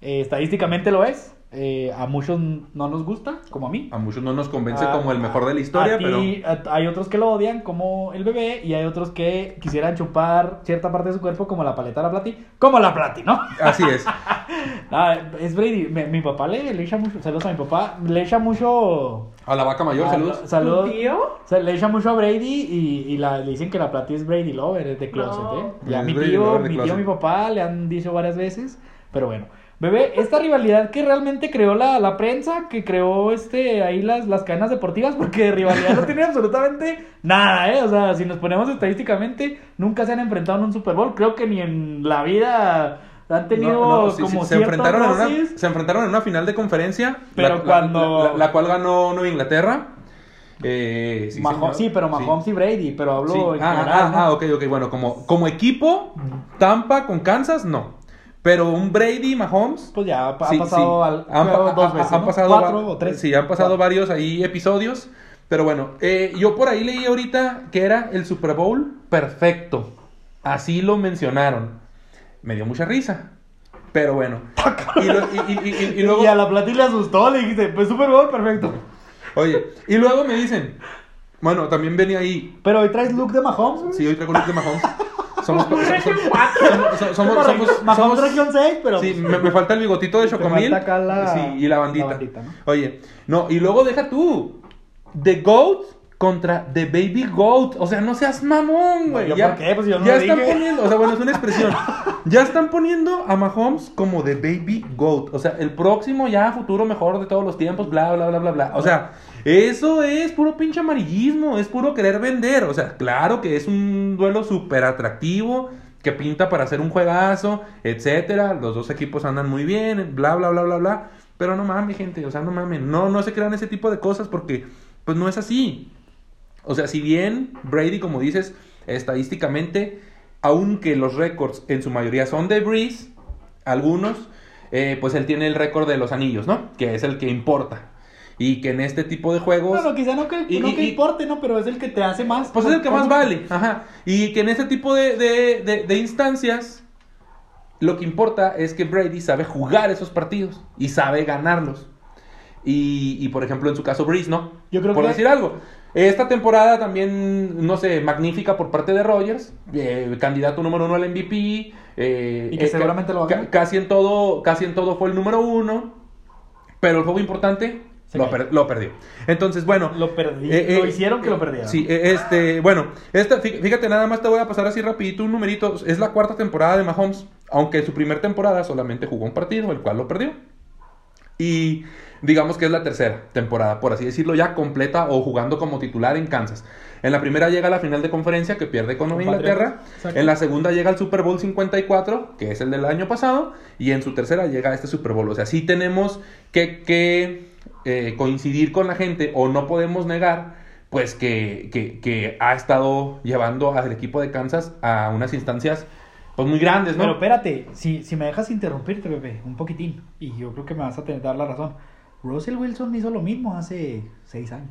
Eh, estadísticamente lo es. Eh, a muchos no nos gusta, como a mí.
A muchos no nos convence
Ah,
como el mejor de la historia,
a ti- a- hay otros que lo odian como el bebé y hay otros que quisieran chupar cierta parte de su cuerpo como la paleta de la plati, como la plati, ¿no?
pero así es. <laughs>
Ah, es Brady. Mi, mi papá le, le echa mucho. Saludos a mi papá. Le echa mucho.
A la vaca mayor,
a-
saludos.
Saludos.
¿Tu tío?
O sea, le echa mucho a Brady y, y la, le dicen que la plati es Brady Lover, es de closet,
No.
¿eh? Ya
Es
mi tío, mi tío, mi papá le han dicho varias veces, pero bueno. Bebé, esta rivalidad que realmente creó la, la prensa, que creó este ahí las, las cadenas deportivas, porque de rivalidad no tiene absolutamente nada, ¿eh? O sea, si nos ponemos estadísticamente, nunca se han enfrentado en un Super Bowl. Creo que ni en la vida han tenido
No, no, sí,
como
sí, se, enfrentaron en una, se enfrentaron en una final de conferencia,
Pero
la,
cuando-
la, la cual ganó Nueva Inglaterra. Eh, sí,
Mahomes-
señor.
sí, pero Mahomes y Brady, pero hablo en
Ah,
general,
ah,
¿no?
ah, ok, ok. Bueno, como, como equipo, Tampa con Kansas, no. Pero un Brady Mahomes.
Pues ya ha
sí,
pasado
sí.
al
Han
juego dos
ha-
veces,
han
¿no?
pasado
Cuatro o tres.
Sí, han pasado
Cuatro.
varios ahí episodios. Pero bueno, eh, yo por ahí leí ahorita que era el Super Bowl perfecto. Así lo mencionaron. Me dio mucha risa. Pero bueno. Y, lo- y- y- y- y <laughs> luego.
Y a la plati le asustó, le dijiste, pues Super Bowl, perfecto.
Oye, y luego me dicen. Bueno, también venía ahí.
Pero hoy traes look de Mahomes.
Sí, hoy traigo Luke de Mahomes. <laughs> Somos. Somos-
cuatro. <laughs>
somos- somos- somos-
región 6, pero...
Sí, me, me falta el bigotito de Chocomil.
falta acá la-
Sí, y la bandita.
la bandita, ¿no?
Oye, no, y luego deja tú. The Goat contra The Baby Goat. O sea, no seas mamón, güey.
¿yo
ya
por qué? Pues yo no
ya
lo
están
dije.
poniendo, o sea, bueno, es una expresión. <laughs> ya están poniendo a Mahomes como The Baby Goat. O sea, el próximo ya futuro mejor de todos los tiempos, bla, bla, bla, bla, bla. O sea, eso es puro pinche amarillismo, es puro querer vender. O sea, claro que es un duelo súper atractivo, que pinta para hacer un juegazo, etcétera. Los dos equipos andan muy bien, bla, bla, bla, bla, bla. Pero no mames, gente, o sea, no mames. No, no se crean ese tipo de cosas porque, pues no es así. O sea, si bien Brady, como dices, estadísticamente, aunque los récords en su mayoría son de Breeze, algunos, eh, pues él tiene el récord de los anillos, ¿no? Que es el que importa. Y que en este tipo de juegos...
Bueno, quizá no que,
Y-
no que
y-
importe, ¿no? Pero es el que te hace más.
Pues es el que más vale, ajá. Y que en este tipo de, de, de- de instancias, Lo que importa es que Brady sabe jugar esos partidos y sabe ganarlos. Y, y, por ejemplo, en su caso, Breeze, ¿no?
Yo creo
por
que-
decir algo. Esta temporada también, no sé, magnífica por parte de Rogers, eh, candidato número uno al MVP. eh,
Y que
eh,
seguramente lo va a
ca-
ganar.
Casi en todo, casi en todo fue el número uno. Pero el juego importante lo, per- lo perdió. Entonces, bueno.
Lo perdí.
Eh,
lo
eh,
hicieron que lo perdiera.
Sí, eh, este, bueno, esta, fí- fíjate, nada más te voy a pasar así rapidito un numerito. Es la cuarta temporada de Mahomes, aunque en su primer temporada solamente jugó un partido, el cual lo perdió. Y digamos que es la tercera temporada, por así decirlo, ya completa o jugando como titular en Kansas. En la primera llega a la final de conferencia que pierde con Nueva Inglaterra. En la segunda llega al Super Bowl 54, que es el del año pasado. Y en su tercera llega a este Super Bowl. O sea, sí tenemos que, que, eh, coincidir con la gente o no podemos negar pues que, que, que ha estado llevando al equipo de Kansas a unas instancias pues muy grandes, ¿no?
Pero espérate, si, si me dejas interrumpirte, bebé, un poquitín, y yo creo que me vas a tener dar la razón. Russell Wilson hizo lo mismo hace seis años.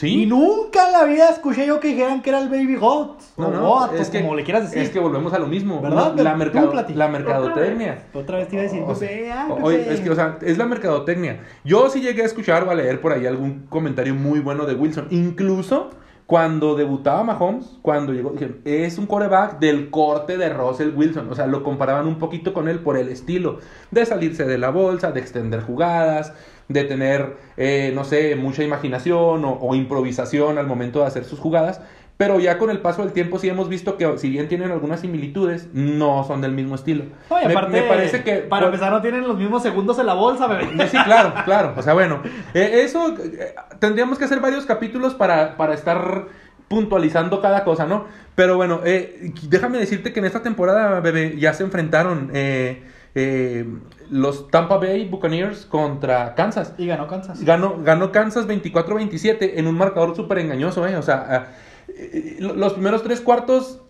Sí.
Y nunca en la vida escuché yo que dijeran que era el Baby Goat.
No, no,
Goat,
es
o
que,
como le quieras decir.
Es que volvemos a lo mismo.
¿Verdad?
La, mercado- la mercadotecnia.
Otra vez te iba a decir,
O sea, oye, es que, o sea, es la mercadotecnia. Yo sí llegué a escuchar o a leer por ahí algún comentario muy bueno de Wilson. Incluso cuando debutaba Mahomes, cuando llegó, dijeron, es un coreback del corte de Russell Wilson. O sea, lo comparaban un poquito con él por el estilo de salirse de la bolsa, de extender jugadas, de tener, eh, no sé, mucha imaginación o, o improvisación al momento de hacer sus jugadas. Pero ya con el paso del tiempo sí hemos visto que si bien tienen algunas similitudes, no son del mismo estilo.
Y
Me-
aparte,
me parece que
para empezar no tienen los mismos segundos en la bolsa, bebé. <laughs>
sí, claro, claro. O sea, bueno, eh, eso eh, tendríamos que hacer varios capítulos para, para estar puntualizando cada cosa, ¿no? Pero bueno, eh, déjame decirte que en esta temporada, bebé, ya se enfrentaron eh, eh, los Tampa Bay Buccaneers contra Kansas.
Y ganó Kansas.
Ganó, ganó Kansas 24-27 en un marcador súper engañoso, ¿eh? O sea, ah, eh, los primeros tres cuartos,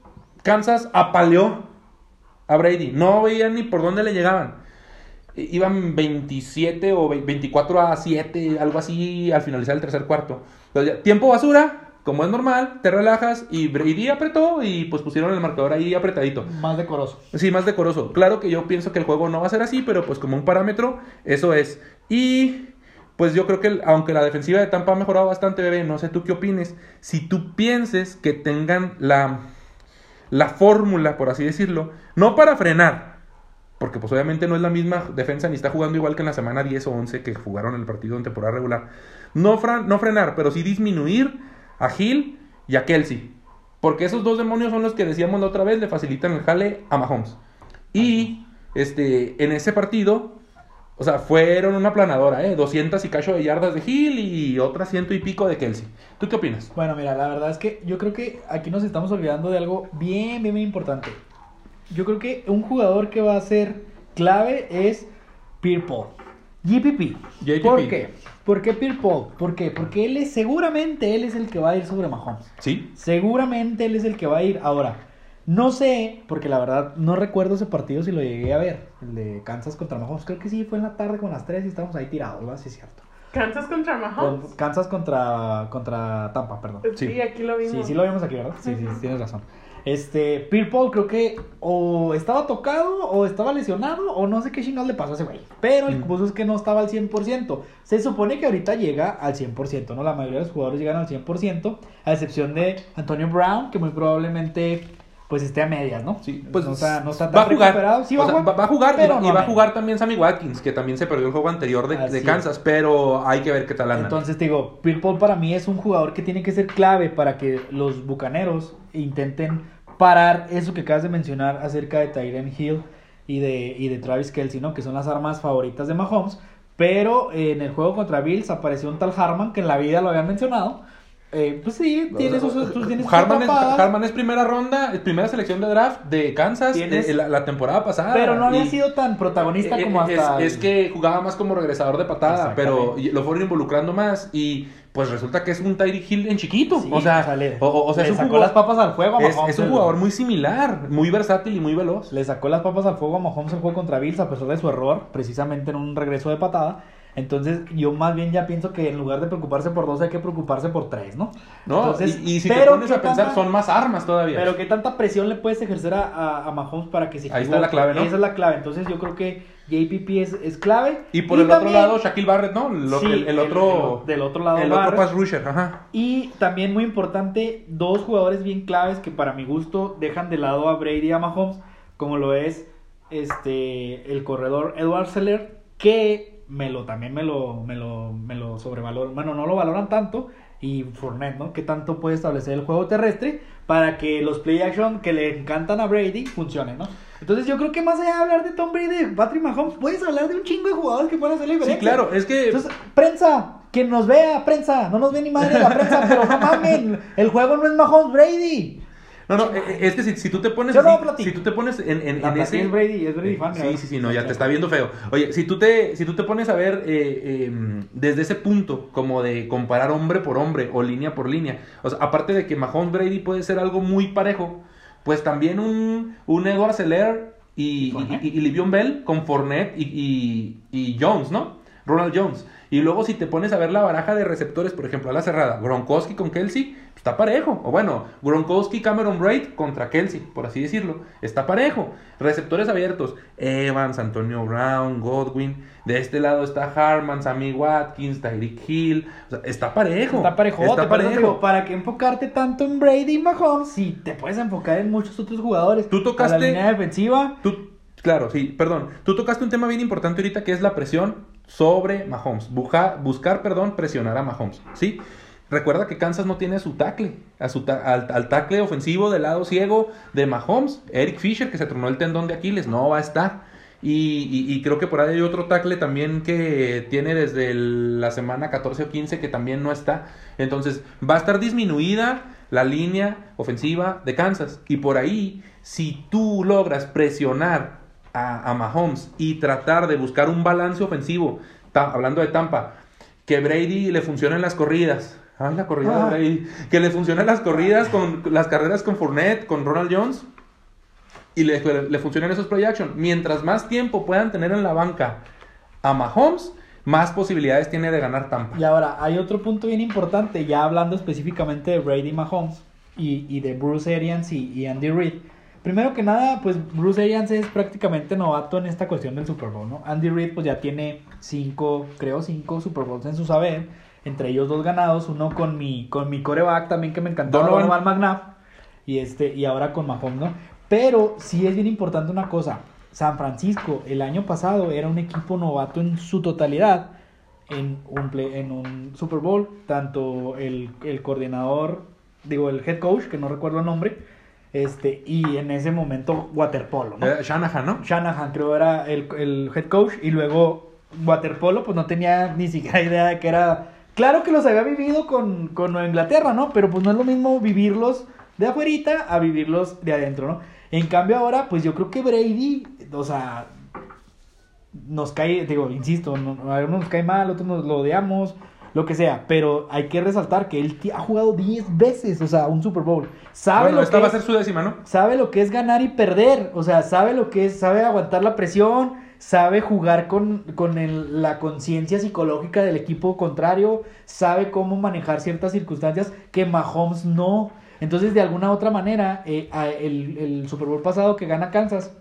Kansas apaleó a Brady. No veían ni por dónde le llegaban. Iban 27 o ve- 24 a 7, algo así, al finalizar el tercer cuarto. Entonces, tiempo basura, como es normal, te relajas y Brady apretó y pues pusieron el marcador ahí apretadito.
Más decoroso.
Sí, más decoroso. Claro que yo pienso que el juego no va a ser así, pero pues como un parámetro, eso es. Y pues yo creo que aunque la defensiva de Tampa ha mejorado bastante, bebé, no sé tú qué opines. Si tú pienses que tengan la, la fórmula, por así decirlo, no para frenar, porque pues obviamente no es la misma defensa ni está jugando igual que en la semana 10 o 11 que jugaron el partido en temporada regular. No, fran- no frenar, pero sí disminuir a Hill y a Kelsey. Porque esos dos demonios son los que decíamos la otra vez, le facilitan el jale a Mahomes. Y este, en ese partido, o sea, fueron una planadora, ¿eh? 200 y cacho de yardas de Hill y otras ciento y pico de Kelsey. ¿Tú qué opinas?
Bueno, mira, la verdad es que yo creo que aquí nos estamos olvidando de algo bien, bien, bien importante. Yo creo que un jugador que va a ser clave es Pierre Paul. GPP.
JPP.
¿Por qué? ¿Por qué Pierre Paul? ¿Por qué? Porque él es, seguramente él es el que va a ir sobre Mahomes.
¿Sí?
Seguramente él es el que va a ir. Ahora, no sé, porque la verdad no recuerdo ese partido si lo llegué a ver. El de Kansas contra Mahomes. Creo que sí, fue en la tarde con las 3 y estábamos ahí tirados, ¿verdad? Sí, es cierto.
¿Kansas contra
Con-
Mahomes?
Kansas contra, contra Tampa, perdón.
Sí.
Sí, aquí lo vimos.
Sí, sí lo vimos aquí, ¿verdad? Sí, sí, sí, tienes razón. Este, Pierre Paul creo que o estaba tocado o estaba lesionado o no sé qué chingados le pasó a ese güey. Pero el
Mm.
punto es que no estaba al 100%. Se supone que ahorita llega al 100%, ¿no? La mayoría de los jugadores llegan al 100%, a excepción de Antonio Brown, que muy probablemente pues esté a medias, ¿no?
Sí, pues
no está, no está tan
va a jugar.
recuperado. Sí,
O sea, va, va a jugar y,
pero
va, y va a jugar también Sammy Watkins, que también se perdió el juego anterior de. Kansas, pero hay que ver qué tal anda.
Entonces te digo, Pierre Paul para mí es un jugador que tiene que ser clave para que los bucaneros intenten parar eso que acabas de mencionar acerca de Tyren Hill y de, y de Travis Kelsey, ¿no? Que son las armas favoritas de Mahomes. Pero en el juego contra Bills apareció un tal Harman que en la vida lo habían mencionado. Eh, pues sí, tiene sus, sus- tiene sus
Harman, es, Harman es primera ronda, es primera selección de draft de Kansas
Tienes-
eh, la, la temporada pasada.
pero no había
y-
sido tan protagonista
Eh,
como
es,
hasta...
es que jugaba más como regresador de patada, pero lo fueron involucrando más y pues resulta que es un Tyreek Hill en chiquito.
Sí,
o sea, o, sea,
le
es un
sacó
jugador,
las papas al fuego a
es,
Mahomes.
es un
el-
jugador muy similar, muy versátil y muy veloz.
Le sacó las papas al fuego a Mahomes el juego contra Bills a pesar de su error, precisamente en un regreso de patada. Entonces, yo más bien ya pienso que en lugar de preocuparse por dos, hay que preocuparse por tres, ¿no?
No,
Entonces,
y, y si te
pero
pones
¿qué
a pensar,
tanta-
son más armas todavía.
Pero qué tanta presión le puedes ejercer a, a, a Mahomes para que se
Ahí está la clave, ¿no?
Esa es la clave. Entonces, yo creo que JPP es, es clave.
y por el otro lado, Shaquille Barrett, ¿no? Lo-
Sí,
el, el otro.
el- del otro lado,
El otro pass rusher, ajá.
Y también muy importante, dos jugadores bien claves que para mi gusto dejan de lado a Brady y a Mahomes, como lo es este el corredor Edward Seller, que me lo también me lo me lo me lo sobrevaloran, bueno, no lo valoran tanto y Fournette, ¿no? Que tanto puede establecer el juego terrestre para que los play action que le encantan a Brady funcionen, ¿no? Entonces yo creo que más allá de hablar de Tom Brady de Patrick Mahomes, puedes hablar de un chingo de jugadores que pueden hacer la
Sí,
diferencia.
claro, es que.
Entonces, prensa, que nos vea, prensa, no nos ve ni madre la prensa, pero no mamen, el juego no es Mahomes Brady.
No, no, eh, es que si, si tú te pones
Yo
así, si tú te pones en, en, en ese...
es Brady, es Brady
Eh,
fan,
Sí,
¿verdad?
sí, sí, no, ya te está viendo feo. Oye, si tú te, si tú te pones a ver eh, eh, desde ese punto, como de comparar hombre por hombre o línea por línea, o sea, aparte de que Mahomes Brady puede ser algo muy parejo, pues también un, un Edward Seller y, y, y, y Le'Veon Bell con Fournette y, y, y Jones, ¿no? Ronald Jones. Y luego si te pones a ver la baraja de receptores, por ejemplo, a la cerrada, Gronkowski con Kelsey, está parejo. O bueno, Gronkowski, Cameron Braid contra Kelsey, por así decirlo. Está parejo. Receptores abiertos, Evans, Antonio Brown, Godwin. De este lado está Harman, Sammy Watkins, Tyreek Hill. O sea, está parejo.
Está parejote,
Está parejo.
digo, ¿para qué enfocarte tanto en Brady y Mahomes si te puedes enfocar en muchos otros jugadores?
Tú tocaste-
A la línea defensiva.
Tú, claro, sí, perdón. Tú tocaste un tema bien importante ahorita que es la presión sobre Mahomes. Buscar, perdón, presionar a Mahomes, ¿sí? Recuerda que Kansas no tiene a su tackle, a su al, al tackle ofensivo del lado ciego de Mahomes. Eric Fisher, que se tronó el tendón de Aquiles, no va a estar. Y, y- creo que por ahí hay otro tackle también que tiene desde la semana 14 o 15 que también no está. Entonces, va a estar disminuida la línea ofensiva de Kansas. Y por ahí, si tú logras presionar a, a Mahomes y tratar de buscar un balance ofensivo, ta- hablando de Tampa, que Brady le funcionen las corridas. Ay, la corrida de
Ah.
Brady. Que le funcionen las corridas con las carreras con Fournette, con Ronald Jones. Y le, le funcionen esos play action. Mientras más tiempo puedan tener en la banca a Mahomes, más posibilidades tiene de ganar Tampa.
Y ahora, hay otro punto bien importante, ya hablando específicamente de Brady Mahomes y, y de Bruce Arians y, y Andy Reid. Primero que nada, pues Bruce Arians es prácticamente novato en esta cuestión del Super Bowl, ¿no? Andy Reid pues ya tiene cinco, creo cinco Super Bowls en su saber, entre ellos dos ganados, uno con mi, con mi coreback también que me encantó,
Donovan.
Donovan McNabb, y, este, y ahora con Mahomes, ¿no? Pero sí es bien importante una cosa, San Francisco el año pasado era un equipo novato en su totalidad, en un, play- en un Super Bowl, tanto el, el coordinador, digo, el head coach, que no recuerdo el nombre, este, y en ese momento waterpolo, ¿no?
Eh, Shanahan, ¿no?
Shanahan creo era el, el head coach y luego waterpolo pues no tenía ni siquiera idea de que era claro que los había vivido con, con Nueva Inglaterra no pero pues no es lo mismo vivirlos de afuerita a vivirlos de adentro no en cambio ahora pues yo creo que Brady o sea nos cae digo insisto no, a algunos nos cae mal otros nos lo odiamos lo que sea, pero hay que resaltar que él ha jugado 10 veces, o sea, un Super Bowl. Sabe
Bueno,
lo
esta
que
va a
es-
ser su décima, ¿no?
sabe lo que es ganar y perder, o sea, sabe lo que es, sabe aguantar la presión, sabe jugar con, con el- la conciencia psicológica del equipo contrario, sabe cómo manejar ciertas circunstancias que Mahomes no. Entonces, de alguna otra manera, eh, a- el, el Super Bowl pasado que gana Kansas,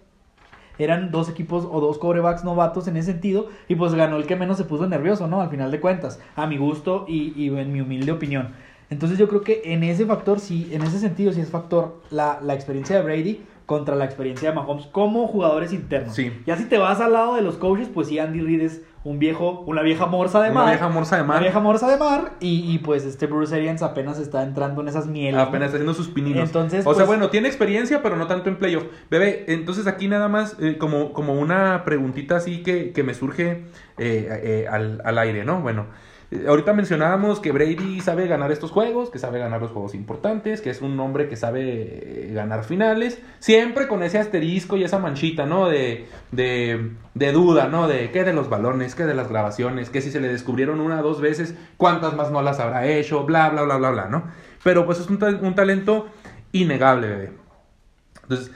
eran dos equipos o dos corebacks novatos en ese sentido y pues ganó el que menos se puso nervioso, ¿no? Al final de cuentas, a mi gusto y, y en mi humilde opinión. Entonces yo creo que en ese factor, sí, en ese sentido sí es factor la, la experiencia de Brady contra la experiencia de Mahomes como jugadores internos.
Sí.
Ya si te vas al lado de los coaches, pues sí, Andy Reid es un viejo, una vieja morsa de
Una
mar.
vieja morsa de mar.
Una vieja morsa de mar y, y, pues este Bruce Arians apenas está entrando en esas mieles.
Apenas está haciendo sus pininos.
Entonces,
o sea,
pues-
bueno, tiene experiencia, pero no tanto en playoff. Bebé, entonces aquí nada más eh, como, como una preguntita así que, que me surge eh, eh, al, al aire, ¿no? Bueno, ahorita mencionábamos que Brady sabe ganar estos juegos, que sabe ganar los juegos importantes, que es un hombre que sabe eh, ganar finales, siempre con ese asterisco y esa manchita, ¿no? De, de, de duda, ¿no? De qué de los balones, qué de las grabaciones, que si se le descubrieron una o dos veces, cuántas más no las habrá hecho, bla, bla, bla, bla, bla, ¿no? Pero pues es un, tal- un talento innegable, bebé. Entonces,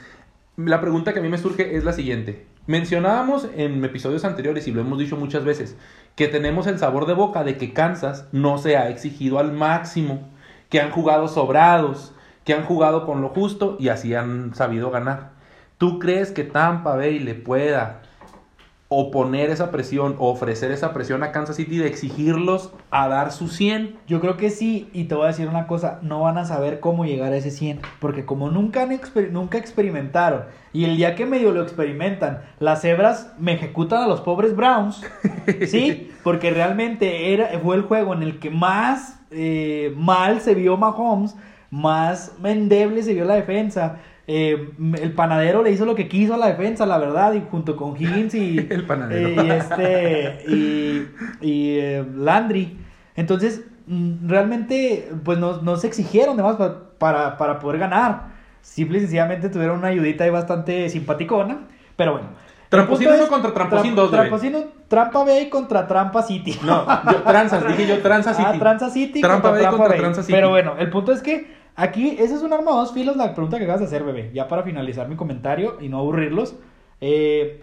la pregunta que a mí me surge es la siguiente. Mencionábamos en episodios anteriores, y lo hemos dicho muchas veces, que tenemos el sabor de boca de que Kansas no se ha exigido al máximo, que han jugado sobrados, que han jugado con lo justo y así han sabido ganar. ¿Tú crees que Tampa Bay le pueda oponer esa presión, o ofrecer esa presión a Kansas City de exigirlos a dar su 100?
Yo creo que sí, y te voy a decir una cosa, no van a saber cómo llegar a ese 100, porque como nunca, han exper- nunca experimentaron, y el día que medio lo experimentan, las cebras me ejecutan a los pobres Browns, <laughs> ¿sí? Porque realmente era, fue el juego en el que más eh, mal se vio Mahomes, más endeble se vio la defensa. Eh, el panadero le hizo lo que quiso a la defensa, la verdad, y junto con Higgins y, <laughs>
El panadero.
eh, y este y, y, eh, Landry. Entonces, mm, realmente, pues no, no se exigieron demás pa- para, para poder ganar. Simple y sencillamente tuvieron una ayudita ahí bastante simpaticona. Pero bueno.
Tramposino
punto
uno
es-
contra Tramposín
Tram-
dos, bebé.
Tramposino, Trampa Bay contra Trampa City.
No, yo, Tranzas, dije yo Tranza <laughs> City.
Ah, Tranza City
Trampa
contra
Bay
Trampa
contra
Bay.
Tranza City.
Pero bueno, el punto es que aquí, ese es un arma de dos filos, la pregunta que acabas de hacer, bebé. Ya para finalizar mi comentario y no aburrirlos. Eh,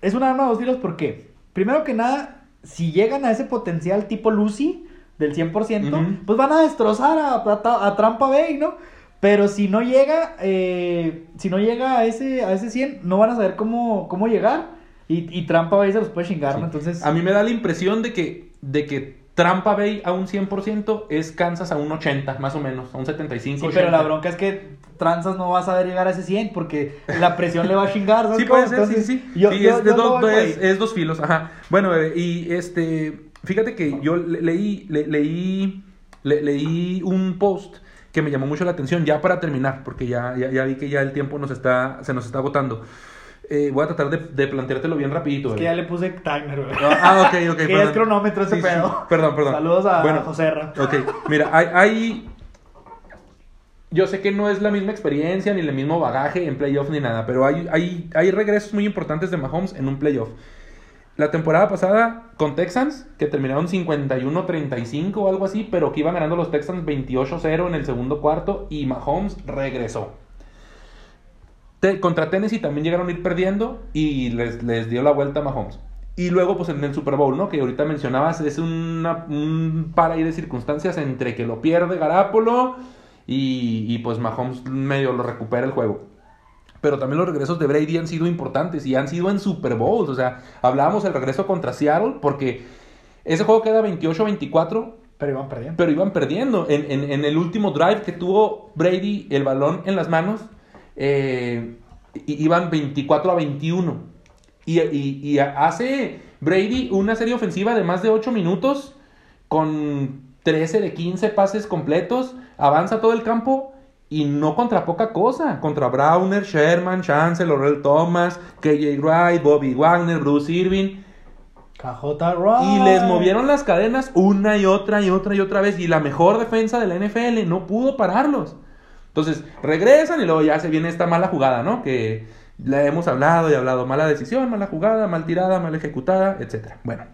es un arma de dos filos porque, primero que nada, si llegan a ese potencial tipo Lucy del 100%,
Ujú.
pues van a destrozar a, a, a Trampa Bay, ¿no? Pero si no llega, eh, si no llega a ese, a ese 100, no van a saber cómo, cómo llegar. Y, y Trampa Bay se los puede chingar, ¿no? Entonces,
A mí me da la impresión de que, de que Trampa Bay a un 100% es Kansas a un 80, más o menos, a un 75.
Sí,
80.
pero la bronca es que Tranzas no va a saber llegar a ese 100 porque la presión le va a chingar. ¿sabes
Sí, puede ser, sí,
Entonces,
sí.
Yo,
Sí,
yo-
es,
yo no
dos,
por
es- dos filos, ajá. Bueno, eh, y este, fíjate que yo le- leí, le- leí, le- leí un post que me llamó mucho la atención, ya para terminar, porque ya, ya, ya vi que ya el tiempo nos está, se nos está agotando. Eh, voy a tratar de, de planteártelo bien rapidito.
Es que
bebé.
ya le puse timer, güey.
Ah, ok, ok. <laughs>
Que es cronómetro ese
Sí, sí.
pedo.
Perdón, perdón.
Saludos a
Bueno,
José R.
Ok, mira, hay, hay- Yo sé que no es la misma experiencia ni el mismo bagaje en playoff ni nada, pero hay, hay, hay regresos muy importantes de Mahomes en un playoff. La temporada pasada con Texans, que terminaron 51-35 o algo así, pero que iban ganando los Texans 28-0 en el segundo cuarto y Mahomes regresó. Te- contra Tennessee también llegaron a ir perdiendo y les, les dio la vuelta a Mahomes. Y luego, pues en el Super Bowl, ¿no? Que ahorita mencionabas, es una, un par ahí de circunstancias entre que lo pierde Garapolo y, y pues Mahomes medio lo recupera el juego. Pero también los regresos de Brady han sido importantes y han sido en Super Bowls. O sea, hablábamos del regreso contra Seattle porque ese juego queda 28-24
Pero iban perdiendo.
pero iban perdiendo. En, en- en el último drive que tuvo Brady el balón en las manos, eh, iban 24 a 21. Y, y- y hace Brady una serie ofensiva de más de 8 minutos con 13 de 15 pases completos, avanza todo el campo y no contra poca cosa, contra Browner, Sherman, Chancellor, Earl Thomas, KJ Wright, Bobby Wagner, Bruce Irving. Y les movieron las cadenas una y otra y otra y otra vez. Y la mejor defensa de la NFL no pudo pararlos. Entonces, regresan y luego ya se viene esta mala jugada, ¿no? Que la hemos hablado y hablado. Mala decisión, mala jugada, mal tirada, mal ejecutada, etc. Bueno.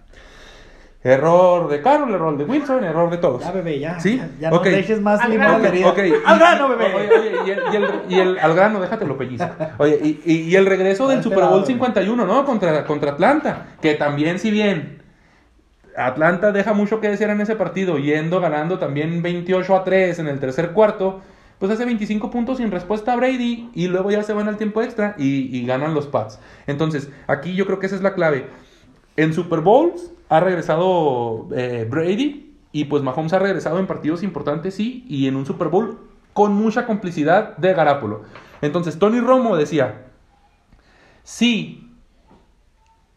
Error de Carroll, error de Wilson, error de todos.
Ya, bebé, ya.
¿Sí?
Ya, ya
Ok.
no dejes más
Al
limón a
grano.
la herida.
Ok,
Al grano, bebé.
Oye, oye, y el, y el- y el- al grano, déjatelo pellizco. Oye, y, y- y el regreso del
Hazte
Super Bowl
güey.
51, ¿no? Contra, contra Atlanta. Que también, si bien Atlanta deja mucho que desear en ese partido, yendo ganando también 28 a 3 en el tercer cuarto, pues hace 25 puntos sin respuesta a Brady y luego ya se van al tiempo extra y, ganan los Pats. Entonces, aquí yo creo que esa es la clave. En Super Bowls ha regresado eh, Brady y pues Mahomes ha regresado en partidos importantes, sí, y en un Super Bowl con mucha complicidad de Garapolo. Entonces, Tony Romo decía, si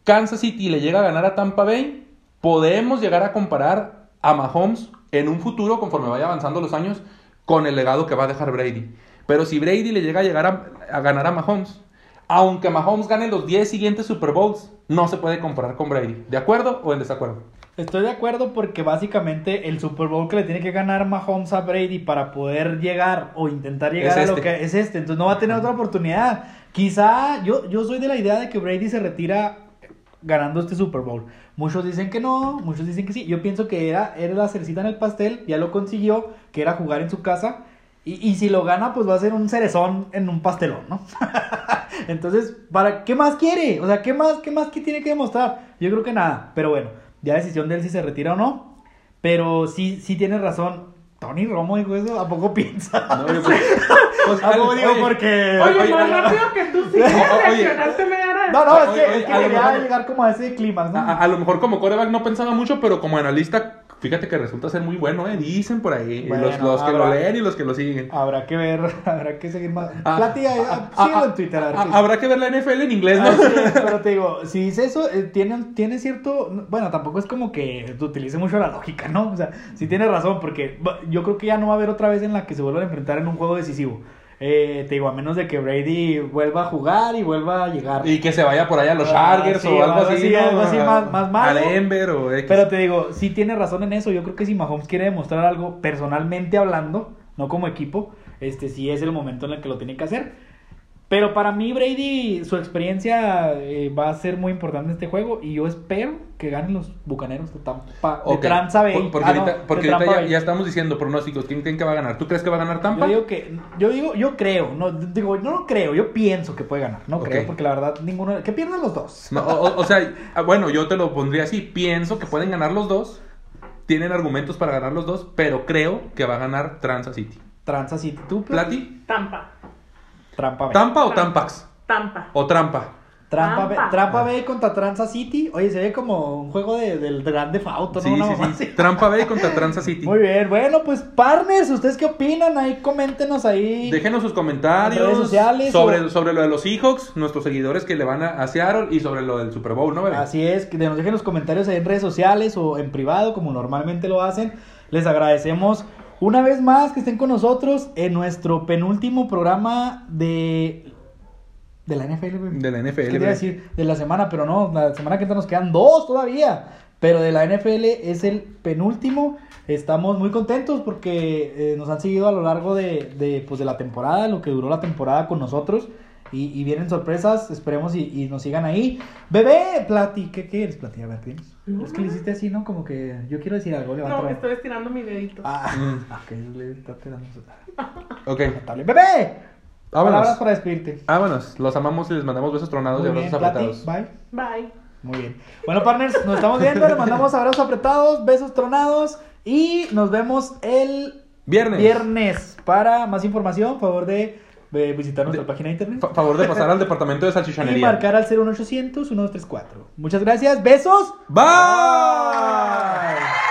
Kansas City le llega a ganar a Tampa Bay, podemos llegar a comparar a Mahomes en un futuro, conforme vaya avanzando los años, con el legado que va a dejar Brady. Pero si Brady le llega a llegar a, a ganar a Mahomes, aunque Mahomes gane los 10 siguientes Super Bowls, no se puede comparar con Brady. ¿De acuerdo o en desacuerdo?
Estoy de acuerdo porque básicamente el Super Bowl que le tiene que ganar Mahomes a Brady para poder llegar o intentar llegar
Es
a lo
este.
que es este, entonces no va a tener otra oportunidad. Quizá yo, yo soy de la idea de que Brady se retira ganando este Super Bowl. Muchos dicen que no, muchos dicen que sí. Yo pienso que era, era la cercita en el pastel, ya lo consiguió, que era jugar en su casa. Y, y si lo gana, pues va a ser un cerezón en un pastelón, ¿no? <laughs> Entonces, ¿para qué más quiere? O sea, ¿qué más, qué más que tiene que demostrar? Yo creo que nada. Pero bueno, ya decisión de él si se retira o no. Pero sí, sí tiene razón. Tony Romo dijo eso, ¿a poco piensa?
No, yo, <laughs> pues, pues,
¿A poco
oye,
digo porque...
Oye,
Oye,
más
oye,
rápido que tú sí
oye,
reaccionaste media hora
No, no, es que, es que
a lo
quería
mejor-
llegar como a ese clímax, ¿no?
A, a lo mejor como coreback no pensaba mucho, pero como analista, fíjate que resulta ser muy bueno, ¿eh? Dicen por ahí.
Bueno,
los los que lo leen y los que lo siguen.
Habrá que ver, <laughs> habrá que seguir más.
Ah,
Platica,
ah,
ah, síguelo
ah,
en Twitter, a ver
ah, Habrá que ver la NFL en inglés, ¿no?
Ah, sí, pero te digo, si dice eso, eh, tiene, tiene cierto. Bueno, tampoco es como que utilice mucho la lógica, ¿no? O sea, sí tiene razón, porque yo creo que ya no va a haber otra vez en la que se vuelvan a enfrentar en un juego decisivo. Eh, te digo, a menos de que Brady vuelva a jugar y vuelva a llegar.
Y que se vaya por allá a los
Ah,
Chargers
sí,
o algo así. ¿no?
algo así más- más malo.
A Denver o X.
Pero te digo, sí tiene razón en eso. Yo creo que si Mahomes quiere demostrar algo personalmente hablando, no como equipo, este sí es el momento en el que lo tiene que hacer. Pero para mí, Brady, su experiencia eh, va a ser muy importante en este juego. Y yo espero que ganen los bucaneros de Tampa. De
Ok,
Transa Bay.
por- Porque
Ah,
ahorita,
de
porque
Tampa
ahorita ya,
Bay.
ya estamos diciendo pronósticos. ¿Quién creen que va a ganar? ¿Tú crees que va a ganar Tampa?
Yo digo que, yo digo, yo creo, no digo, no lo creo, yo pienso que puede ganar, no creo, porque la verdad ninguno, que pierdan los dos.
No, o, o- o sea, ah, bueno, yo te lo pondría así. Pienso que pueden ganar los dos. Tienen argumentos para ganar los dos, pero creo que va a ganar Transa City.
Transa City, tú,
¿Plati?
Tampa.
Trampa Bay.
¿Tampa o Tampax?
Tampa.
¿O Trampa?
Trampa, Bay,
Trampa.
Trampa Bay contra Transa City. Oye, se ve como un juego de, del grande Fauto, ¿no?
Sí,
Una
sí,
mamá
sí.
así.
Trampa Bay contra Transa City.
Muy bien, bueno, pues partners, ¿ustedes qué opinan? Ahí coméntenos ahí.
Déjenos sus comentarios
En redes sociales
sobre,
o-
sobre lo de los Seahawks, nuestros seguidores que le van a, a Seattle y sobre lo del Super Bowl, ¿no, bebé?
Así es, que nos dejen los comentarios ahí en redes sociales o en privado, como normalmente lo hacen. Les agradecemos una vez más que estén con nosotros en nuestro penúltimo programa de. De la NFL, güey.
De la NFL,
Es que te iba a
güey.
decir de la semana, pero no, la semana que entra nos quedan dos todavía. Pero de la NFL es el penúltimo. Estamos muy contentos porque eh, nos han seguido a lo largo de, de, pues, de la temporada, lo que duró la temporada con nosotros. Y, y vienen sorpresas, esperemos y, y nos sigan ahí. Bebé, Plati, ¿qué quieres, Plati? A ver.
No,
Es que le hiciste así, ¿no? Como que yo quiero decir algo, levanta
No, estoy estirando mi dedito.
Ah,
Mm. <laughs>
ok, le está tirando su- <laughs>
Ok.
¡Bebé!
Vámonos.
Palabras para despedirte.
vámonos. Los amamos y les mandamos besos tronados
Muy
y
bien,
abrazos
Plati,
apretados.
bye.
Bye.
Muy bien. Bueno, partners, nos estamos viendo. Les mandamos abrazos apretados, besos tronados. Y nos vemos el
Viernes.
viernes. Para más información, favor de eh, visitar nuestra
De-
página de internet.
Fa- favor de pasar al departamento de
Y
salchichanería.
marcar al 01800 1234. Muchas gracias. Besos.
Bye.
Bye.